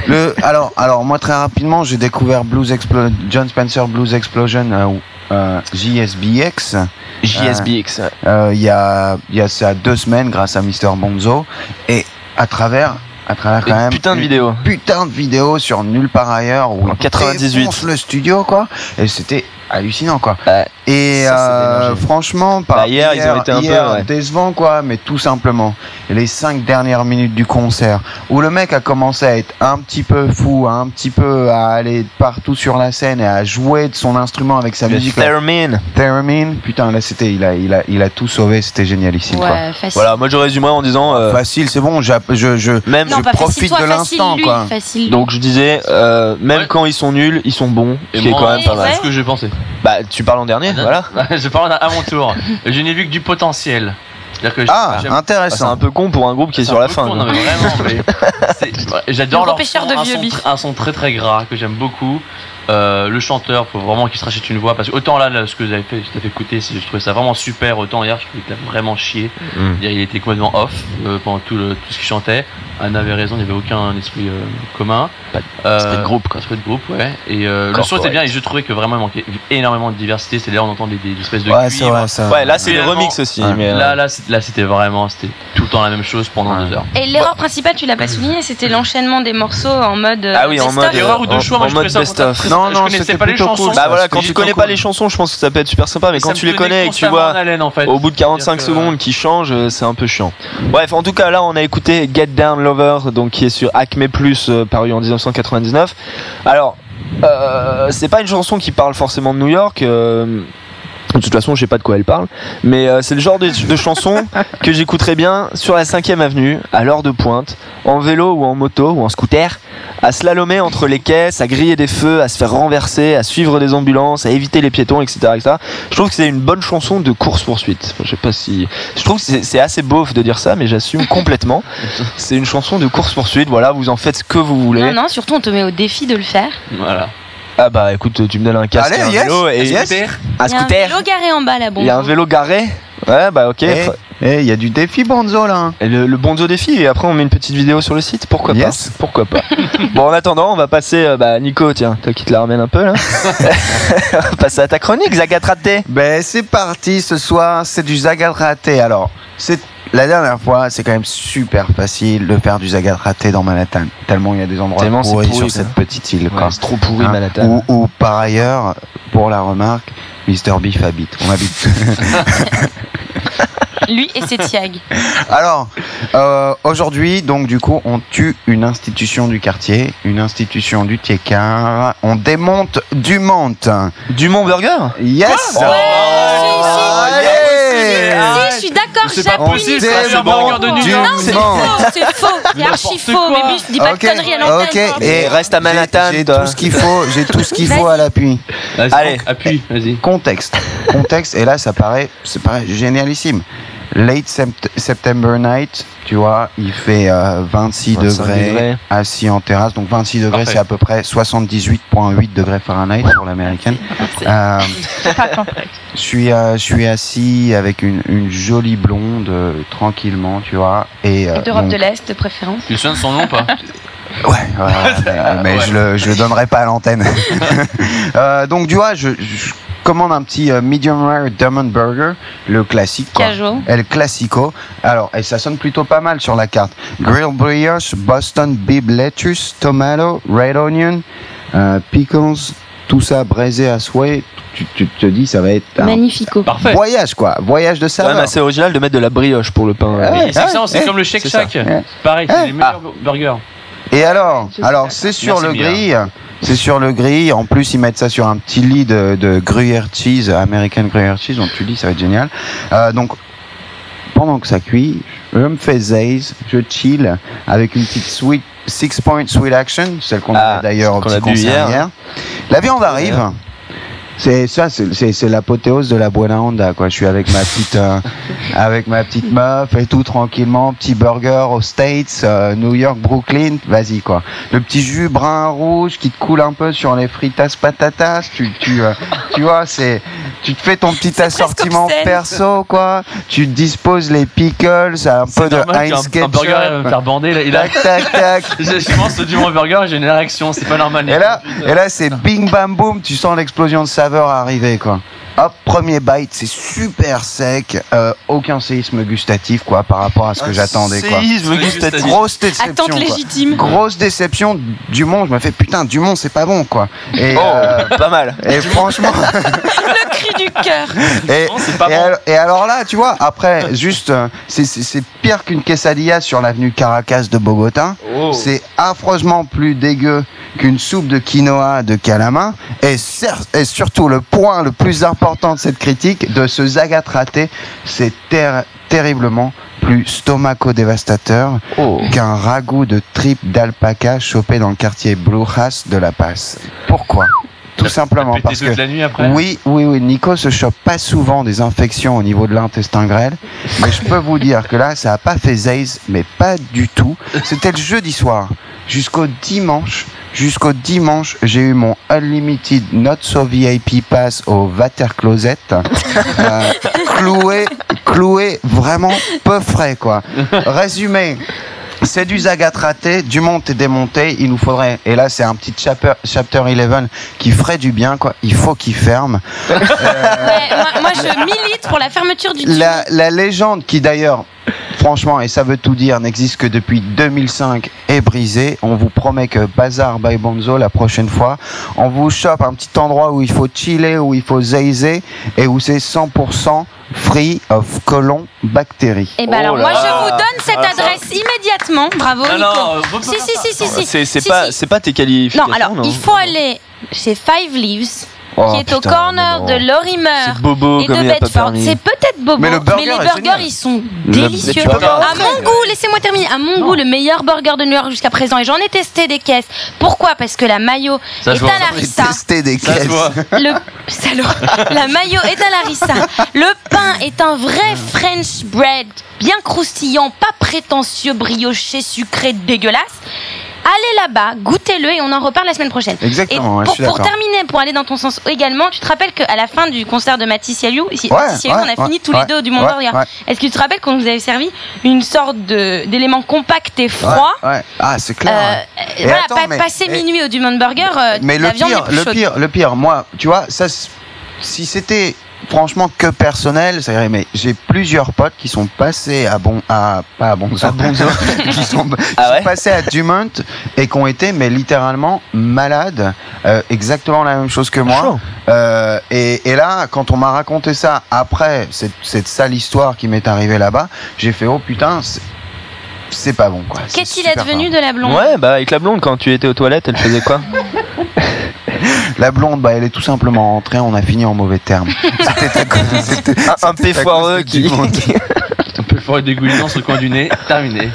Le, alors, alors, moi, très rapidement, j'ai découvert Blues Explo- John Spencer Blues Explosion, euh, euh, JSBX. JSBX. Euh, euh, Il y, a, il y a ça deux semaines grâce à Mr. Bonzo. Et à travers. À travers quand même putain de vidéo. putain de vidéo sur nulle part ailleurs où En il 98. défonce le studio quoi et c'était hallucinant quoi Ouais. Et Ça, euh, franchement par Bah, hier, ils ont été un peu, hier, ouais. décevant quoi mais tout simplement les cinq dernières minutes du concert où le mec a commencé à être un petit peu fou un petit peu à aller partout sur la scène et à jouer de son instrument avec sa Le musique. Theremin. Theremin putain là c'était il a il a il a tout sauvé c'était génialissime quoi Ouais, facile. Voilà, moi je résumerais en disant. euh, facile c'est bon je je même non, je profite toi, de l'instant quoi facile. Donc je disais, euh, même Ouais. quand ils sont nuls, ils sont bons, ce Et qui est moi, quand même pas mal. C'est ce que j'ai pensé. Bah, tu parles en dernier, voilà. [LAUGHS] je parle à mon tour. [LAUGHS] Je n'ai vu que du potentiel. C'est-à-dire que ah j'aime- Ah, c'est intéressant un peu con pour un groupe qui est sur un la fin. con, quoi. non, mais vraiment, mais [LAUGHS] c'est- ouais, j'adore Le leur son, de un vieux son, tr- un son très très gras que j'aime beaucoup. Euh, le chanteur, faut vraiment qu'il se rachète une voix parce que autant là, là, ce que vous avez fait, je t'ai fait écouter, je trouvais ça vraiment super. Autant hier, je trouvais qu'il a vraiment chié. Mm. Il était complètement off euh, pendant tout, le, tout ce qu'il chantait. Anne avait raison, il n'y avait aucun esprit euh, commun. Pas Euh, de groupe, quoi. Esprit de groupe, ouais. Et euh, le son était bien et je trouvais que vraiment il manquait énormément de diversité. C'est là on entend des, des espèces de ouais c'est cuivres. vrai ça Ouais, là c'est les Finalement, remix aussi. ouais. Mais, Là, là, là, c'était vraiment, c'était tout le temps la même chose pendant Ouais. deux heures. Et l'erreur principale, tu l'as pas souligné, c'était l'enchaînement des morceaux en mode. Ah oui, en best-of. mode, Erreur ou de en- choix, en moi je mode trouvais ça Non, je non, connaissais pas les chansons. cool, Bah voilà, quand tu connais pas cool. les chansons, je pense que ça peut être super sympa, mais Et quand tu les connais et que tu vois en haleine, en fait. au bout de 45 C'est-à-dire que- secondes qui changent, euh, c'est un peu chiant. Bref, en tout cas, là on a écouté Get Down Lover, donc qui est sur Acme Plus, euh, paru en 1999. Alors, euh, c'est pas une chanson qui parle forcément de New York. euh, de toute façon, je sais pas de quoi elle parle, mais euh, c'est le genre de, de chanson [LAUGHS] que j'écouterais bien sur la 5ème avenue, à l'heure de pointe, en vélo ou en moto ou en scooter, à slalomer entre les caisses, à griller des feux, à se faire renverser, à suivre des ambulances, à éviter les piétons, etc. etc. Je trouve que c'est une bonne chanson de course-poursuite. Enfin, je sais pas si. Je trouve que c'est c'est assez beauf de dire ça, mais j'assume complètement. [LAUGHS] C'est une chanson de course-poursuite, voilà, vous en faites ce que vous voulez. Non, non, surtout on te met au défi de le faire. Voilà. Ah bah écoute, tu me donnes un casque, Allez, un yes, vélo et yes. un Il y a un scooter. vélo garé en bas là, bon. Il y a un vélo garé Ouais, bah ok. Eh, eh, il y a du défi Bonzo là hein. Et Le, le bonzo défi, et après on met une petite vidéo sur le site, pourquoi Yes. pas Pourquoi pas [LAUGHS] Bon, en attendant, on va passer. euh, bah, Nico, tiens, toi qui te la ramène un peu là. [LAUGHS] on va passer à ta chronique, Zagatraté. Ben c'est parti ce soir, c'est du zagat raté. Alors, c'est la dernière fois, c'est quand même super facile de faire du zagat raté dans Manhattan. Tellement il y a des endroits Tellement pourris pourri, sur cette petite île. Ouais, quoi. c'est trop pourri, Hein, Manhattan. Ou, ou par ailleurs, pour la remarque, Mr. Beef habite. On habite. [LAUGHS] Lui et ses tiags. Alors, euh, aujourd'hui, donc du coup, on tue une institution du quartier, une institution du Tiécar. On démonte du monte. Dumont Burger? Yes. Ouais, Allez. Si, je suis d'accord, C'est pas j'appuie. possible, c'est bon, de du. Non, c'est faux, c'est faux, c'est archi N'importe faux. quoi. Mais Buff, dis pas Ok, de conneries à l'antenne. ok, toi. et reste à Manhattan, J'ai j'ai toi. tout ce qu'il faut, j'ai tout ce qu'il faut à l'appui. Vas-y, Allez. appuie, vas-y. Contexte, contexte, et là ça paraît, c'est paraît génialissime. Late Sept- September night, tu vois, il fait euh, 26 25 degrés, degrés. assis en terrasse, donc 26 degrés, c'est à peu près 78,8 degrés Fahrenheit pour l'américaine. [LAUGHS] Euh, je suis, euh, je suis assis avec une, une jolie blonde, euh, tranquillement, tu vois, et euh, D'Europe donc- de l'Est, de préférence. Tu te souviens de son nom ou pas? [LAUGHS] Ouais, ouais, ouais, mais, je le, je le donnerai pas à l'antenne. [LAUGHS] Euh, donc, tu vois, je, je commande un petit euh, medium rare Diamond Burger, le classique. Quoi. Casual. El Classico. Alors, et ça sonne plutôt pas mal sur la carte. Grilled brioche, Boston Bib lettuce, tomato, red onion, euh, pickles, tout ça braisé à souhait, tu, tu te dis ça va être un Magnifico. Parfait. voyage quoi, voyage de C'est quand même saveur. assez original de mettre de la brioche pour le pain. Ah ouais. Et c'est ça, c'est eh, comme le Shake c'est ça. Shack. Pareil, c'est les meilleurs Ah. burgers. Et alors, alors c'est sur Merci le bien. grill, c'est sur le grill. En plus, ils mettent ça sur un petit lit de, de gruyère cheese, American gruyère cheese. Donc tu dis, ça va être génial. Euh, donc pendant que ça cuit, je me fais zaze, je chill avec une petite sweet six point sweet action, celle qu'on Ah, avait d'ailleurs au a petit concert hier. hier. La viande arrive. C'est ça, c'est- l'apothéose de la Buena Honda, quoi. Je suis avec ma petite, euh, [LAUGHS] avec ma petite meuf et tout tranquillement, petit burger aux States, euh, New York, Brooklyn, vas-y quoi. Le petit jus brun rouge qui te coule un peu sur les fritas patatas, tu, tu, euh, tu vois, c'est, tu te fais ton petit assortiment perso quoi. Tu te disposes les pickles, un peu de Heinz un burger va me faire bander. Là, il a... Tac tac tac. [LAUGHS] je je pense du mon burger, j'ai une réaction, c'est pas normal. Et là, et là c'est bing bam boum, tu sens l'explosion de saveur arriver quoi. Hop, premier bite, c'est super sec, euh, aucun séisme gustatif quoi par rapport à ce que j'attendais quoi. séisme gustatif. Grosse déception. Attente quoi. légitime. Grosse déception. Dumont, je me fais putain, Dumont c'est pas bon quoi. Et, Oh, euh, pas mal. et franchement, [LAUGHS] [LAUGHS] Le cri du cœur. et, et bon. al- et alors là, tu vois, après, juste, euh, c'est- c'est c'est pire qu'une quesadilla sur l'avenue Caracas de Bogota. Oh. C'est affreusement plus dégueu qu'une soupe de quinoa de Calama. Et surtout, le point le plus important de cette critique, de ce zagat raté, c'est ter- terriblement plus stomaco-dévastateur Oh. qu'un ragoût de tripes d'alpaca chopé dans le quartier Brujas de La Paz. Pourquoi? Tout simplement parce que la nuit après? oui, oui, oui, Nico se chope pas souvent des infections au niveau de l'intestin grêle, mais je peux vous dire que là, ça a pas fait zaze, mais pas du tout. C'était le jeudi soir, jusqu'au dimanche. Jusqu'au dimanche, j'ai eu mon Unlimited Not So VIP Pass au Water Closet, [LAUGHS] euh, cloué, cloué vraiment peu frais quoi. Résumé, c'est du zagat raté, du monte et démonté. Il nous faudrait, et là c'est un petit chapter, chapter 11 qui ferait du bien, quoi. Il faut qu'il ferme. Ouais, moi, moi, je milite pour la fermeture du La, la légende qui d'ailleurs, franchement, et ça veut tout dire, n'existe que depuis 2005, est brisée. On vous promet que Bazar by Bonzo, la prochaine fois, on vous chope un petit endroit où il faut chiller, où il faut zaiser, et où c'est 100% free of colon bactéries. Et ben alors, Oh là moi, je vous donne cette ça- adresse immédiatement. Bravo, Non, Nico. si, si, si, si, si. C'est pas, si. c'est pas tes qualifications. Non, alors, non il faut aller chez Five Leaves, Oh, qui est au corner de Lorimer bobo et comme de Bedford. C'est peut-être bobo, Mais mais, le burger les burgers, ils sont délicieux. À mon goût, laissez-moi terminer. À mon goût, le meilleur burger de New York jusqu'à présent. Et j'en ai testé des caisses. Pourquoi? Parce que la mayo Ça est à la rissa. Tester des caisses. Le salaud. La mayo est à la rissa. Le pain est un vrai French bread, bien croustillant, pas prétentieux, brioché, sucré, dégueulasse. Allez là-bas, goûtez-le et on en reparle la semaine prochaine. Exactement, Et pour, je suis pour d'accord. terminer, pour aller dans ton sens également, tu te rappelles qu'à la fin du concert de Matisse Yaliou, ici, Ouais, Matisse Yaliou, ouais, on a fini ouais, tous les deux du Mont. Est-ce que tu te rappelles qu'on nous avait servi une sorte d'élément compact et froid. Ah, c'est clair. Euh, Et voilà, attends, pa- mais- passer et- minuit au Dumont Burger, euh, Mais le viande pire, est plus le chaude. pire, le pire, moi, tu vois, ça, si c'était franchement que personnel, ça irait. Mais j'ai plusieurs potes qui sont passés à bon, à pas à Bonzo, [LAUGHS] qui sont, qui Ah sont passés à Dumont et qui ont été, mais littéralement malades, euh, exactement la même chose que moi. Euh, et, et là, quand on m'a raconté ça après cette, cette sale histoire qui m'est arrivée là-bas, j'ai fait oh putain, c'est- c'est pas bon quoi. C'est Qu'est-il advenu de la blonde? Ouais, bah avec la blonde, quand tu étais aux toilettes, elle faisait quoi? [LAUGHS] La blonde, bah, elle est tout simplement rentrée, on a fini en mauvais termes. [LAUGHS] C'était Un, [LAUGHS] un P c'était à foireux qui. On peut faire dégoulinant sur le coin du nez, terminé.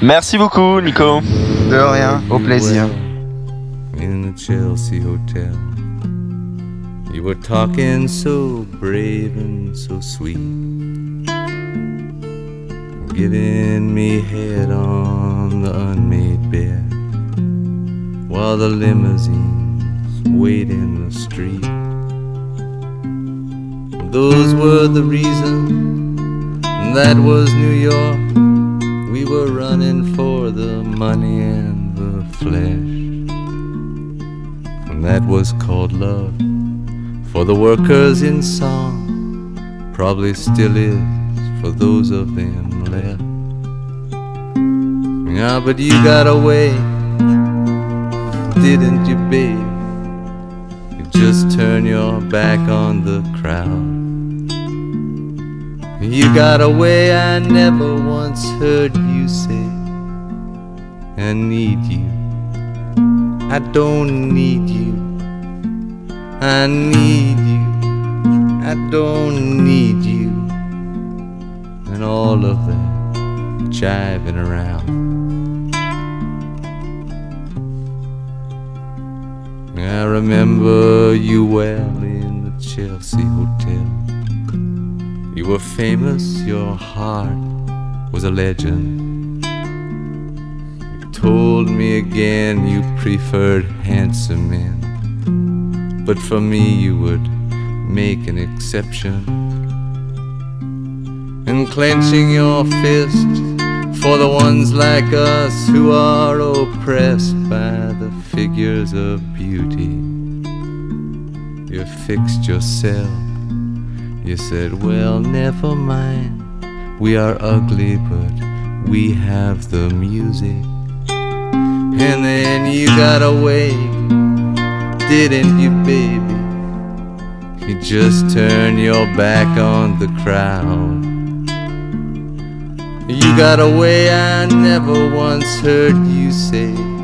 Merci beaucoup, Nico. De rien, au plaisir. in the Chelsea Hotel. You were talking so brave and so sweet, giving me head on the unmade bed while the limousines wait in the street. Those were the reasons, that was New York. We were running for the money and the flesh. And that was called love for the workers in song, probably still is for those of them left. Yeah, but you got away, didn't you, babe? Just turn your back on the crowd. You got a way I never once heard you say. I need you. I don't need you. I need you. I don't need you. And all of that jiving around. I remember you well in the Chelsea Hotel. You were famous, your heart was a legend. You told me again you preferred handsome men, but for me you would make an exception. And clenching your fist for the ones like us who are oppressed by figures of beauty. You fixed yourself. You said, Well, never mind. We are ugly, but we have the music. And then you got away, didn't you, baby? You just turned your back on the crowd. You got a way I never once heard you say.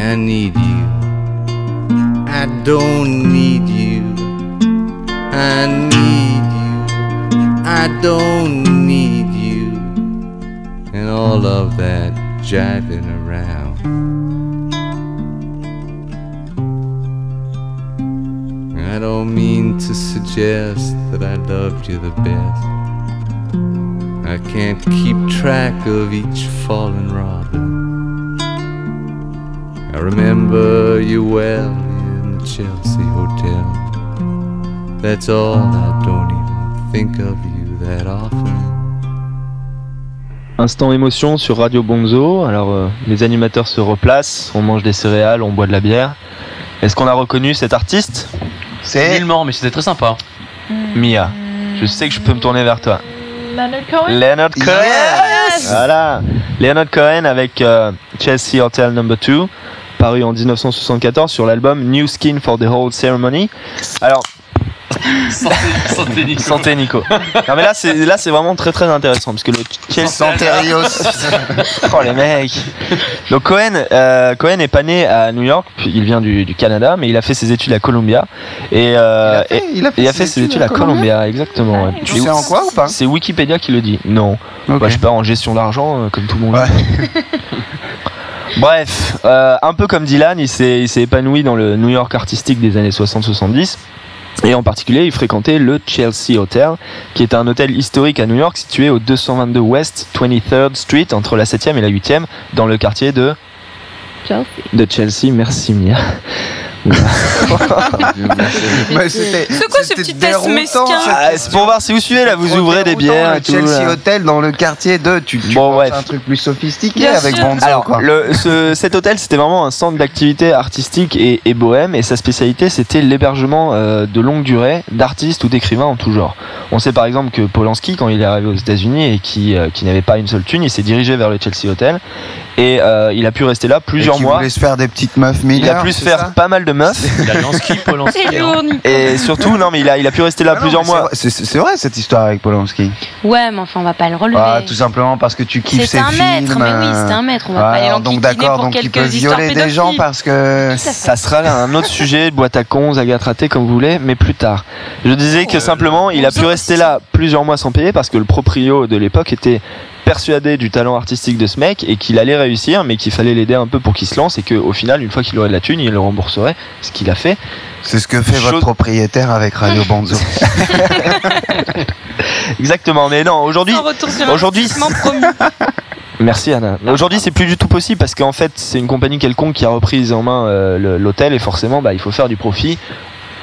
I need you. I don't need you. I need you. I don't need you. And all of that jiving around. I don't mean to suggest that I loved you the best. I can't keep track of each fallen robin. I remember you well in the Chelsea Hotel. That's all, I don't even think of you that often. Instant émotion sur Radio Bonzo. Alors, euh, les animateurs se replacent, on mange des céréales, on boit de la bière. Est-ce qu'on a reconnu cet artiste? C'est Nullement, mais c'était très sympa. Mia. Je sais que je peux me tourner vers toi. Leonard Cohen? Leonard Cohen Voilà Leonard Cohen avec euh, Chelsea Hotel No. 2 paru en 1974 sur l'album New Skin for the Whole Ceremony. Alors Santé Nico. Santé Nico. Non mais là c'est là c'est vraiment très très intéressant parce que le Chelsea Santé Rios. [LAUGHS] oh les mecs. Donc Cohen euh, Cohen est pas né à New York, il vient du, du Canada, mais il a fait ses études à Columbia et euh, Il a fait- et- il a fait il a ses fait ses études études à Columbia, exactement. ouais. Tu sais en quoi ou pas? C'est Wikipédia qui le dit. Non. Ok. Bah, je sais pas en gestion d'argent euh, comme tout le monde. [LAUGHS] Bref, euh, un peu comme Dylan, il s'est épanoui dans le New York artistique des années 60-70. Et en particulier, il fréquentait le Chelsea Hotel, qui est un hôtel historique à New York situé au 222 West 23rd Street, entre la 7e et la 8e, dans le quartier de, Chelsea. de Chelsea. Merci Mia. [LAUGHS] C'est quoi ce petit test mesquin Ah, c'est pour voir si vous suivez là, vous ouvrez des bières et tout. Chelsea là. Hotel dans le quartier de. Tu, tu Bon, bref. un truc plus sophistiqué Bien avec sûr. Bonzo, Alors, quoi. le, ce- cet hôtel, c'était vraiment un centre d'activité artistique et, et bohème, et sa spécialité, c'était l'hébergement euh, de longue durée d'artistes ou d'écrivains en tout genre. On sait par exemple que Polanski, quand il est arrivé aux États-Unis et qui, euh, qui n'avait pas une seule thune, il s'est dirigé vers le Chelsea Hotel, et euh, il a pu rester là plusieurs Et mois. voulait se faire des petites meufs Il a mineures. pu se faire ça pas mal de Il a Lansky, [LAUGHS] Polanski. Hein. et surtout, non, mais il a, il a pu rester là Ah plusieurs mois. C'est c'est vrai cette histoire avec Polanski. Ouais, mais enfin, on va pas le relever. Ah, tout simplement parce que tu kiffes ses C'est un films. maître, mais oui, euh, c'est un maître. On va pas aller donc d'accord, donc il peut violer des gens parce que. Ça sera là un autre sujet, boîte à cons, Agathe raté, comme vous voulez, mais plus tard. Je disais que simplement, il a pu rester là plusieurs mois sans payer parce que le proprio de l'époque était persuadé du talent artistique de ce mec et qu'il allait réussir, mais qu'il fallait l'aider un peu pour qu'il se lance et qu'au final, une fois qu'il aurait de la thune, il le rembourserait, ce qu'il a fait. C'est ce que fait votre propriétaire avec Radio Bonzo. [LAUGHS] [LAUGHS] Exactement, mais non, aujourd'hui, Sans retour sur aujourd'hui. [LAUGHS] Merci Anna. Aujourd'hui, c'est plus du tout possible parce qu'en fait, c'est une compagnie quelconque qui a repris en main euh, l'hôtel et forcément, bah, il faut faire du profit.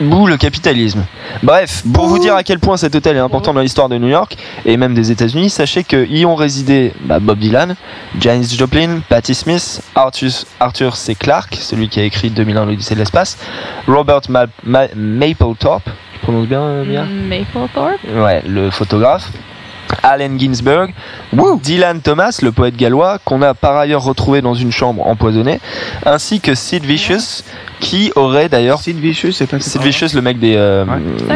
Bouh le capitalisme. Bref, pour vous dire à quel point cet hôtel est important dans l'histoire de New York et même des États-Unis, sachez que y ont résidé bah, Bob Dylan, Janis Joplin, Patti Smith, Arthur, Arthur C. Clarke, celui qui a écrit 2001 l'Odyssée de l'espace, Robert Ma- Ma- Mapplethorpe, je prononce bien, euh, Mia? Maplethorpe. Ouais, le photographe. Allen Ginsberg, Dylan Thomas, le poète gallois, qu'on a par ailleurs retrouvé dans une chambre empoisonnée, ainsi que Sid Vicious, qui aurait d'ailleurs. Sid Vicious, c'est pas Sid Vicious, le mec des, euh,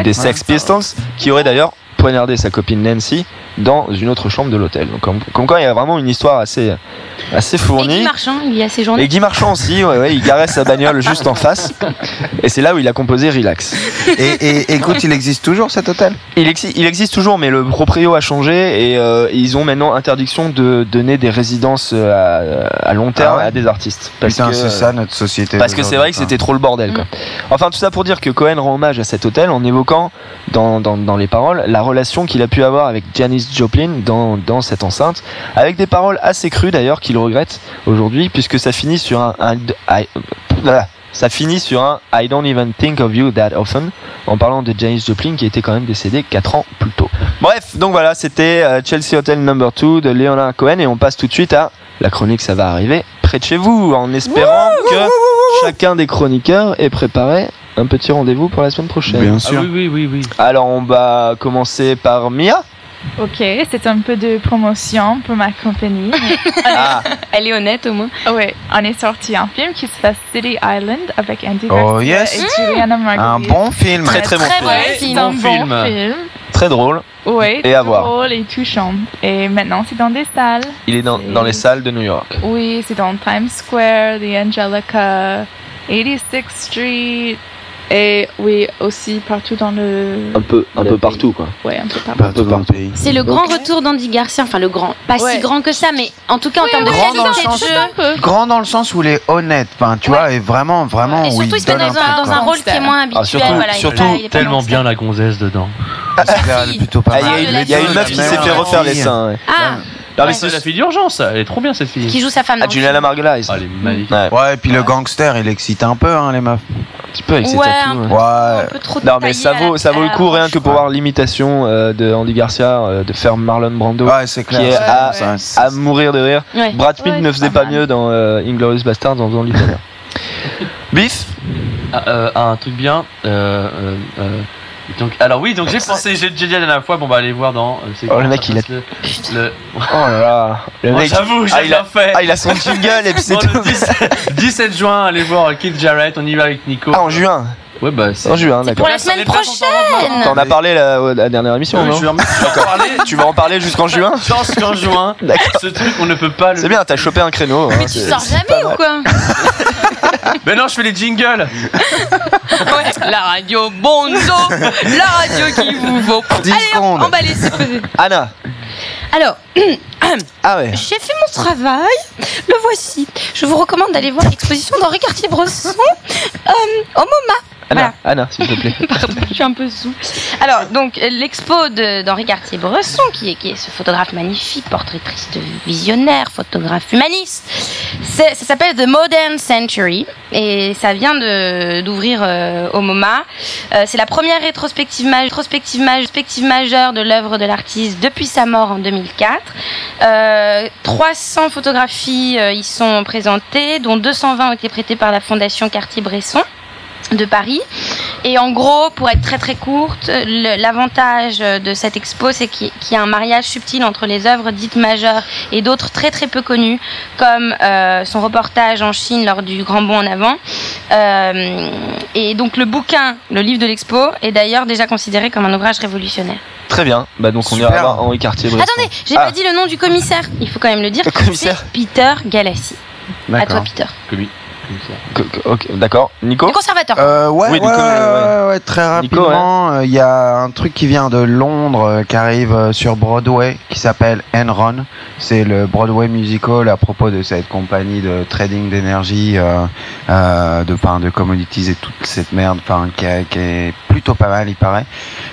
des Sex Pistols, qui aurait d'ailleurs poignardé sa copine Nancy dans une autre chambre de l'hôtel. Donc, comme, comme quoi, il y a vraiment une histoire assez, assez Et fournie. Guy Marchand, il y a ses journées. Et Guy Marchand aussi, ouais, ouais, il garait sa bagnole [LAUGHS] juste en face. Et c'est là où il a composé Relax. Et, et écoute, il existe toujours cet hôtel? Il, exi- il existe toujours, mais le proprio a changé et euh, ils ont maintenant interdiction de donner des résidences euh, à, à long terme Ah ouais à des artistes. Putain, c'est ça notre société. Parce que c'est vrai que c'était trop le bordel. Quoi. Enfin, tout ça pour dire que Cohen rend hommage à cet hôtel en évoquant dans, dans, dans les paroles la relation qu'il a pu avoir avec Janis Joplin dans, dans cette enceinte, avec des paroles assez crues d'ailleurs qu'il regrette aujourd'hui, puisque ça finit sur un. un- I- voilà. ça finit sur un I don't even think of you that often, en parlant de Janis Joplin qui était quand même décédée 4 ans plus tôt. Bref, donc voilà, c'était euh, Chelsea Hotel Number 2 de Leonard Cohen et on passe tout de suite à la chronique, ça va arriver près de chez vous, en espérant que chacun des chroniqueurs ait préparé un petit rendez-vous pour la semaine prochaine. Bien sûr. Ah oui, oui, oui, oui. Alors on va commencer par Mia. Ok, c'est un peu de promotion pour ma compagnie. [LAUGHS] Ah. [LAUGHS] Elle est honnête au moins. Oui, on est sorti un film qui s'appelle City Island avec Andy Oh, Garcia yes. et Juliana Un Margulies. bon film. Très très bon film. Ouais, c'est un bon film. film. Très drôle. Oui, Et à voir. drôle et touchant. Et maintenant, c'est dans des salles. Il est dans, dans les salles de New York. Oui, c'est dans Times Square, The Angelica, 86th Street. Et oui, aussi partout dans le. Un peu, un peu partout quoi. Ouais, un peu partout. Partout dans le pays. C'est le grand retour d'Andy Garcia, enfin le grand, pas Ouais. si grand que ça, mais en tout cas en termes de grand dans le qualité de sens- jeu. Grand dans le sens où il est honnête, enfin, tu vois, et vraiment, vraiment, Et où surtout, il se met dans un, truc, dans un quoi. rôle qui est moins habituel. Ah, surtout, voilà, il est surtout pas- il est pas tellement bien la gonzesse dedans. Elle est plutôt pas Ah, Il y a mal. une- il y a une meuf qui s'est fait refaire les seins. Ah, Non, mais c'est la fille d'urgence, elle est trop bien cette fille. qui joue sa femme. Ah, dans le Juliana Margulies. Ah, elle est magnifique. Ouais, Ouais, et puis le gangster, il excite un peu, hein, les meufs. un petit peu avec ses Ouais, un peu. Ouais. un peu trop Non mais ça vaut ça vaut à le la coup rien que pour voir l'imitation euh, de Andy Garcia euh, de faire Marlon Brando Ouais, c'est clair. qui est c'est- à, ça, c'est- à mourir de rire. Ouais. Brad Pitt Ouais, ne c'est faisait pas mal. mieux dans euh, Inglourious Basterds en faisant l'italien. Biff? Ah, euh, un truc bien. Euh, euh, euh, donc, alors oui, donc j'ai pensé, j'ai dit la dernière fois, bon bah allez voir dans. euh, Oh, le mec, il a- le, le- Oh là là [LAUGHS] le Oh, mec j'avoue, j'ai ah, il a, fait. ah, il a son jingle et puis c'est Bon, tout. le 17, 17 juin, allez voir Keith Jarrett, on y va avec Nico. Ah en juin Ouais bah c'est. En juin d'accord. pour la semaine prochaine. T'en as parlé la, la dernière émission Oui, non je vais en- je vais en parler. Tu vas en parler jusqu'en [LAUGHS] juin Jusqu'en juin. D'accord. Ce truc, on ne peut pas le. C'est bien, t'as chopé un créneau. hein, Mais tu c'est- sors jamais ou quoi [LAUGHS] Mais non, je fais les jingles. [LAUGHS] Ouais, la radio Bonzo, la radio qui vous vaut. 10 Allez, secondes. emballez, c'est posé. Anna Alors, [CLEARS THROAT] Ah ouais j'ai fait mon travail, le voici. Je vous recommande d'aller voir l'exposition d'Henri Cartier-Bresson euh, au MoMA. Anna, Anna s'il te plaît. [LAUGHS] Pardon, je suis un peu sous. Alors, donc, l'expo d'Henri Cartier-Bresson, qui est, qui est ce photographe magnifique, portraitiste visionnaire, photographe humaniste, ça s'appelle The Modern Century, et ça vient d'ouvrir euh, au MoMA. Euh, c'est la première rétrospective, ma- rétrospective, ma- rétrospective majeure de l'œuvre de l'artiste depuis sa mort en 2004. Euh, 300 photographies euh, y sont présentées, dont 220 ont été prêtées par la Fondation Cartier-Bresson de Paris. Et en gros, pour être très très courte, l'avantage de cette expo, c'est qu'il y a un mariage subtil entre les œuvres dites majeures et d'autres très très peu connues, comme euh, son reportage en Chine lors du Grand Bond en avant. Euh, et donc le bouquin, le livre de l'expo, est d'ailleurs déjà considéré comme un ouvrage révolutionnaire. Très bien, bah donc on Super. ira voir Henri Cartier-Bresson. Attendez, j'ai Ah. pas dit le nom du commissaire, il faut quand même le dire. Le commissaire. C'est Peter Galassi. À toi. Peter. Que- ok, D'accord, Nico conservateur. Euh, ouais, Oui, ouais, ouais, très Nico, rapidement, euh, il y a un truc qui vient de Londres euh, qui arrive euh, sur Broadway qui s'appelle Enron. C'est le Broadway musical à propos de cette compagnie de trading d'énergie, euh, euh, de pain de commodities et toute cette merde, enfin qui, a- qui est plutôt pas mal, il paraît.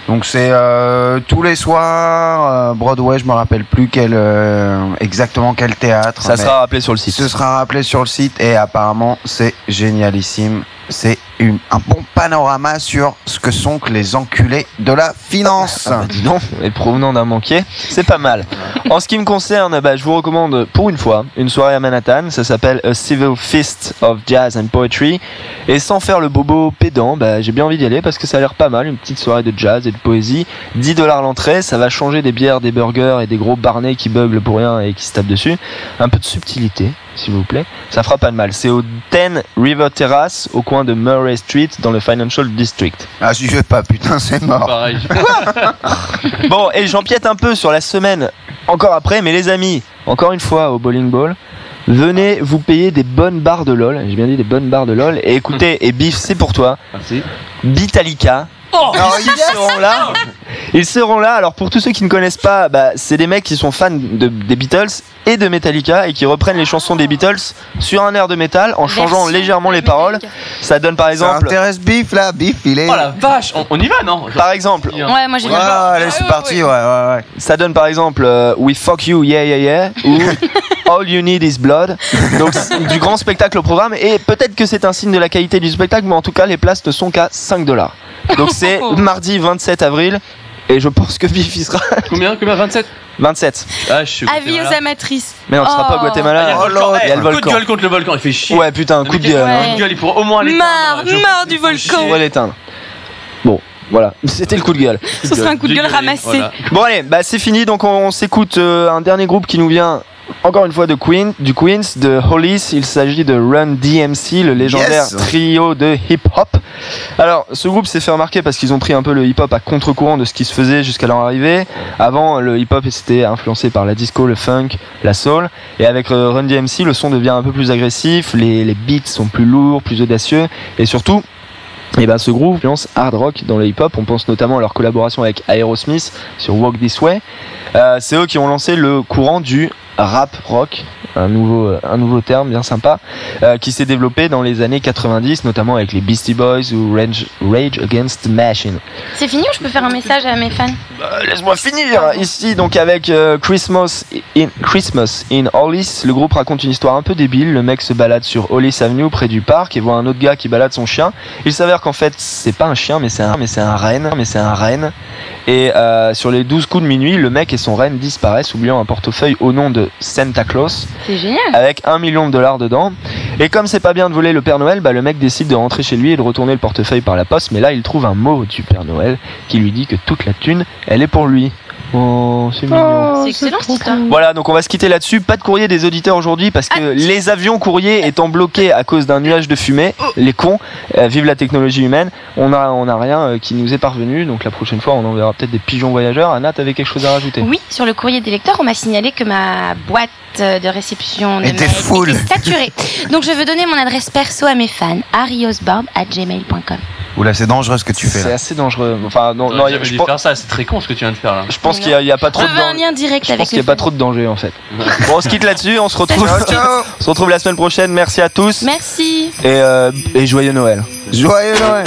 Donc c'est euh, tous les soirs euh, Broadway, je me rappelle plus quel euh, exactement quel théâtre. Ça mais sera rappelé sur le site. Ce sera rappelé sur le site et apparemment c'est génialissime. C'est un bon panorama sur ce que sont que les enculés de la finance. Ah bah dis donc, et provenant d'un manqué, c'est pas mal. En ce qui me concerne, bah, je vous recommande pour une fois une soirée à Manhattan. Ça s'appelle A Civil Fist of Jazz and Poetry. Et sans faire le bobo pédant, bah, j'ai bien envie d'y aller parce que ça a l'air pas mal. Une petite soirée de jazz et de poésie. 10 dollars l'entrée, ça va changer des bières, des burgers et des gros barnets qui beuglent pour rien et qui se tapent dessus. Un peu de subtilité, s'il vous plaît. Ça fera pas de mal. C'est au 10 River Terrace, au coin de Murray Street, dans le Financial District. Ah, j'y vais pas, putain, c'est mort. Pareil. [LAUGHS] Bon, et j'empiète un peu sur la semaine encore après, mais les amis, encore une fois au bowling ball, venez vous payer des bonnes barres de LOL. J'ai bien dit des bonnes barres de LOL. Et écoutez, et Biff, c'est pour toi. Merci. Bitalica. Oh, [LAUGHS] ils seront là. Ils seront là. Alors pour tous ceux qui ne connaissent pas, bah, c'est des mecs qui sont fans de, des Beatles et de Metallica et qui reprennent les chansons des Beatles sur un air de métal en changeant légèrement les paroles. Ça donne par Ça exemple, intéresse Biff là, Biff il est. Oh la vache, on, on y va non par exemple, Ouais, moi j'ai Ouais, allez, c'est parti, ouais, ouais, ouais. Ça donne par exemple euh, We fuck you, yeah, yeah, yeah, ou [LAUGHS] All you need is blood. Donc c'est du grand spectacle au programme. Et peut-être que c'est un signe de la qualité du spectacle, mais en tout cas, les places ne sont qu'à 5 dollars. Donc c'est mardi 27 avril. Et je pense que Biff y sera Combien Combien 27 27. Ah, je suis Avis aux amatrices. Mais non, tu seras pas au Oh. Guatemala. Ah, il y a le Oh, volcan. il y a le Eh, Coup de volcan. gueule contre le volcan, il fait chier. Ouais, putain, coup de gueule. hein. coup de gueule, il pourrait au moins l'éteindre. Marre, Je- marre du il faut volcan. On va l'éteindre. Bon, voilà. C'était le coup de gueule. Ce sera un coup de gueule ramassé. voilà. Bon allez, bah c'est fini. Donc on, on s'écoute euh, un dernier groupe qui nous vient encore une fois de Queen, du Queens, de Hollis. Il s'agit de Run DMC, le légendaire Yes. trio de hip-hop. Alors, ce groupe s'est fait remarquer parce qu'ils ont pris un peu le hip-hop à contre-courant de ce qui se faisait jusqu'à leur arrivée. Avant, le hip-hop c'était influencé par la disco, le funk, la soul. Et avec euh, Run DMC, le son devient un peu plus agressif, les, les beats sont plus lourds, plus audacieux, et surtout, et ben ce groupe influence hard rock dans le hip-hop. On pense notamment à leur collaboration avec Aerosmith sur Walk This Way. Euh, c'est eux qui ont lancé le courant du rap rock, un nouveau, un nouveau terme bien sympa, euh, qui s'est développé dans les années 90, notamment avec les Beastie Boys ou Rage, Rage Against the Machine. C'est fini ou je peux faire un message à mes fans? Euh, Laisse-moi finir ici donc avec euh, Christmas in Christmas in Hollis. Le groupe raconte une histoire un peu débile. Le mec se balade sur Hollis Avenue près du parc et voit un autre gars qui balade son chien. Il s'avère qu'en fait c'est pas un chien mais c'est un mais c'est un renne mais c'est un renne. Et euh, sur les 12 coups de minuit, le mec et son renne disparaissent, oubliant un portefeuille au nom de Santa Claus C'est génial. avec un million de dollars dedans. Et comme c'est pas bien de voler le Père Noël, bah, le mec décide de rentrer chez lui et de retourner le portefeuille par la poste. Mais là, il trouve un mot du Père Noël qui lui dit que toute la thune, elle est pour lui. Oh, c'est mignon. C'est excellent cette histoire. Voilà, donc on va se quitter là-dessus. Pas de courrier des auditeurs aujourd'hui parce que les avions courriers étant bloqués à cause d'un nuage de fumée, les cons, euh, vive la technologie humaine, on a, on a rien euh, qui nous est parvenu. Donc la prochaine fois, on enverra peut-être des pigeons voyageurs. Anna, t'avais quelque chose à rajouter? Oui, sur le courrier des lecteurs, on m'a signalé que ma boîte de réception de Était mail full. était saturée. Donc je veux donner mon adresse perso à mes fans, ariosbarb@gmail.com. Oula, c'est dangereux ce que tu fais C'est là. assez dangereux. Enfin, non, Non, non, j'avais je, dû pense- faire ça, c'est très con ce que tu viens de faire là. je pense qu'il y, a- il y a pas trop de un danger. lien direct Je avec pense qu'il n'y a pas trop de danger en fait. Bon, on se quitte là-dessus, on se retrouve, Ciao, ciao. [LAUGHS] on se retrouve la semaine prochaine. Merci à tous Merci. et, euh, et joyeux Noël. Joyeux Noël.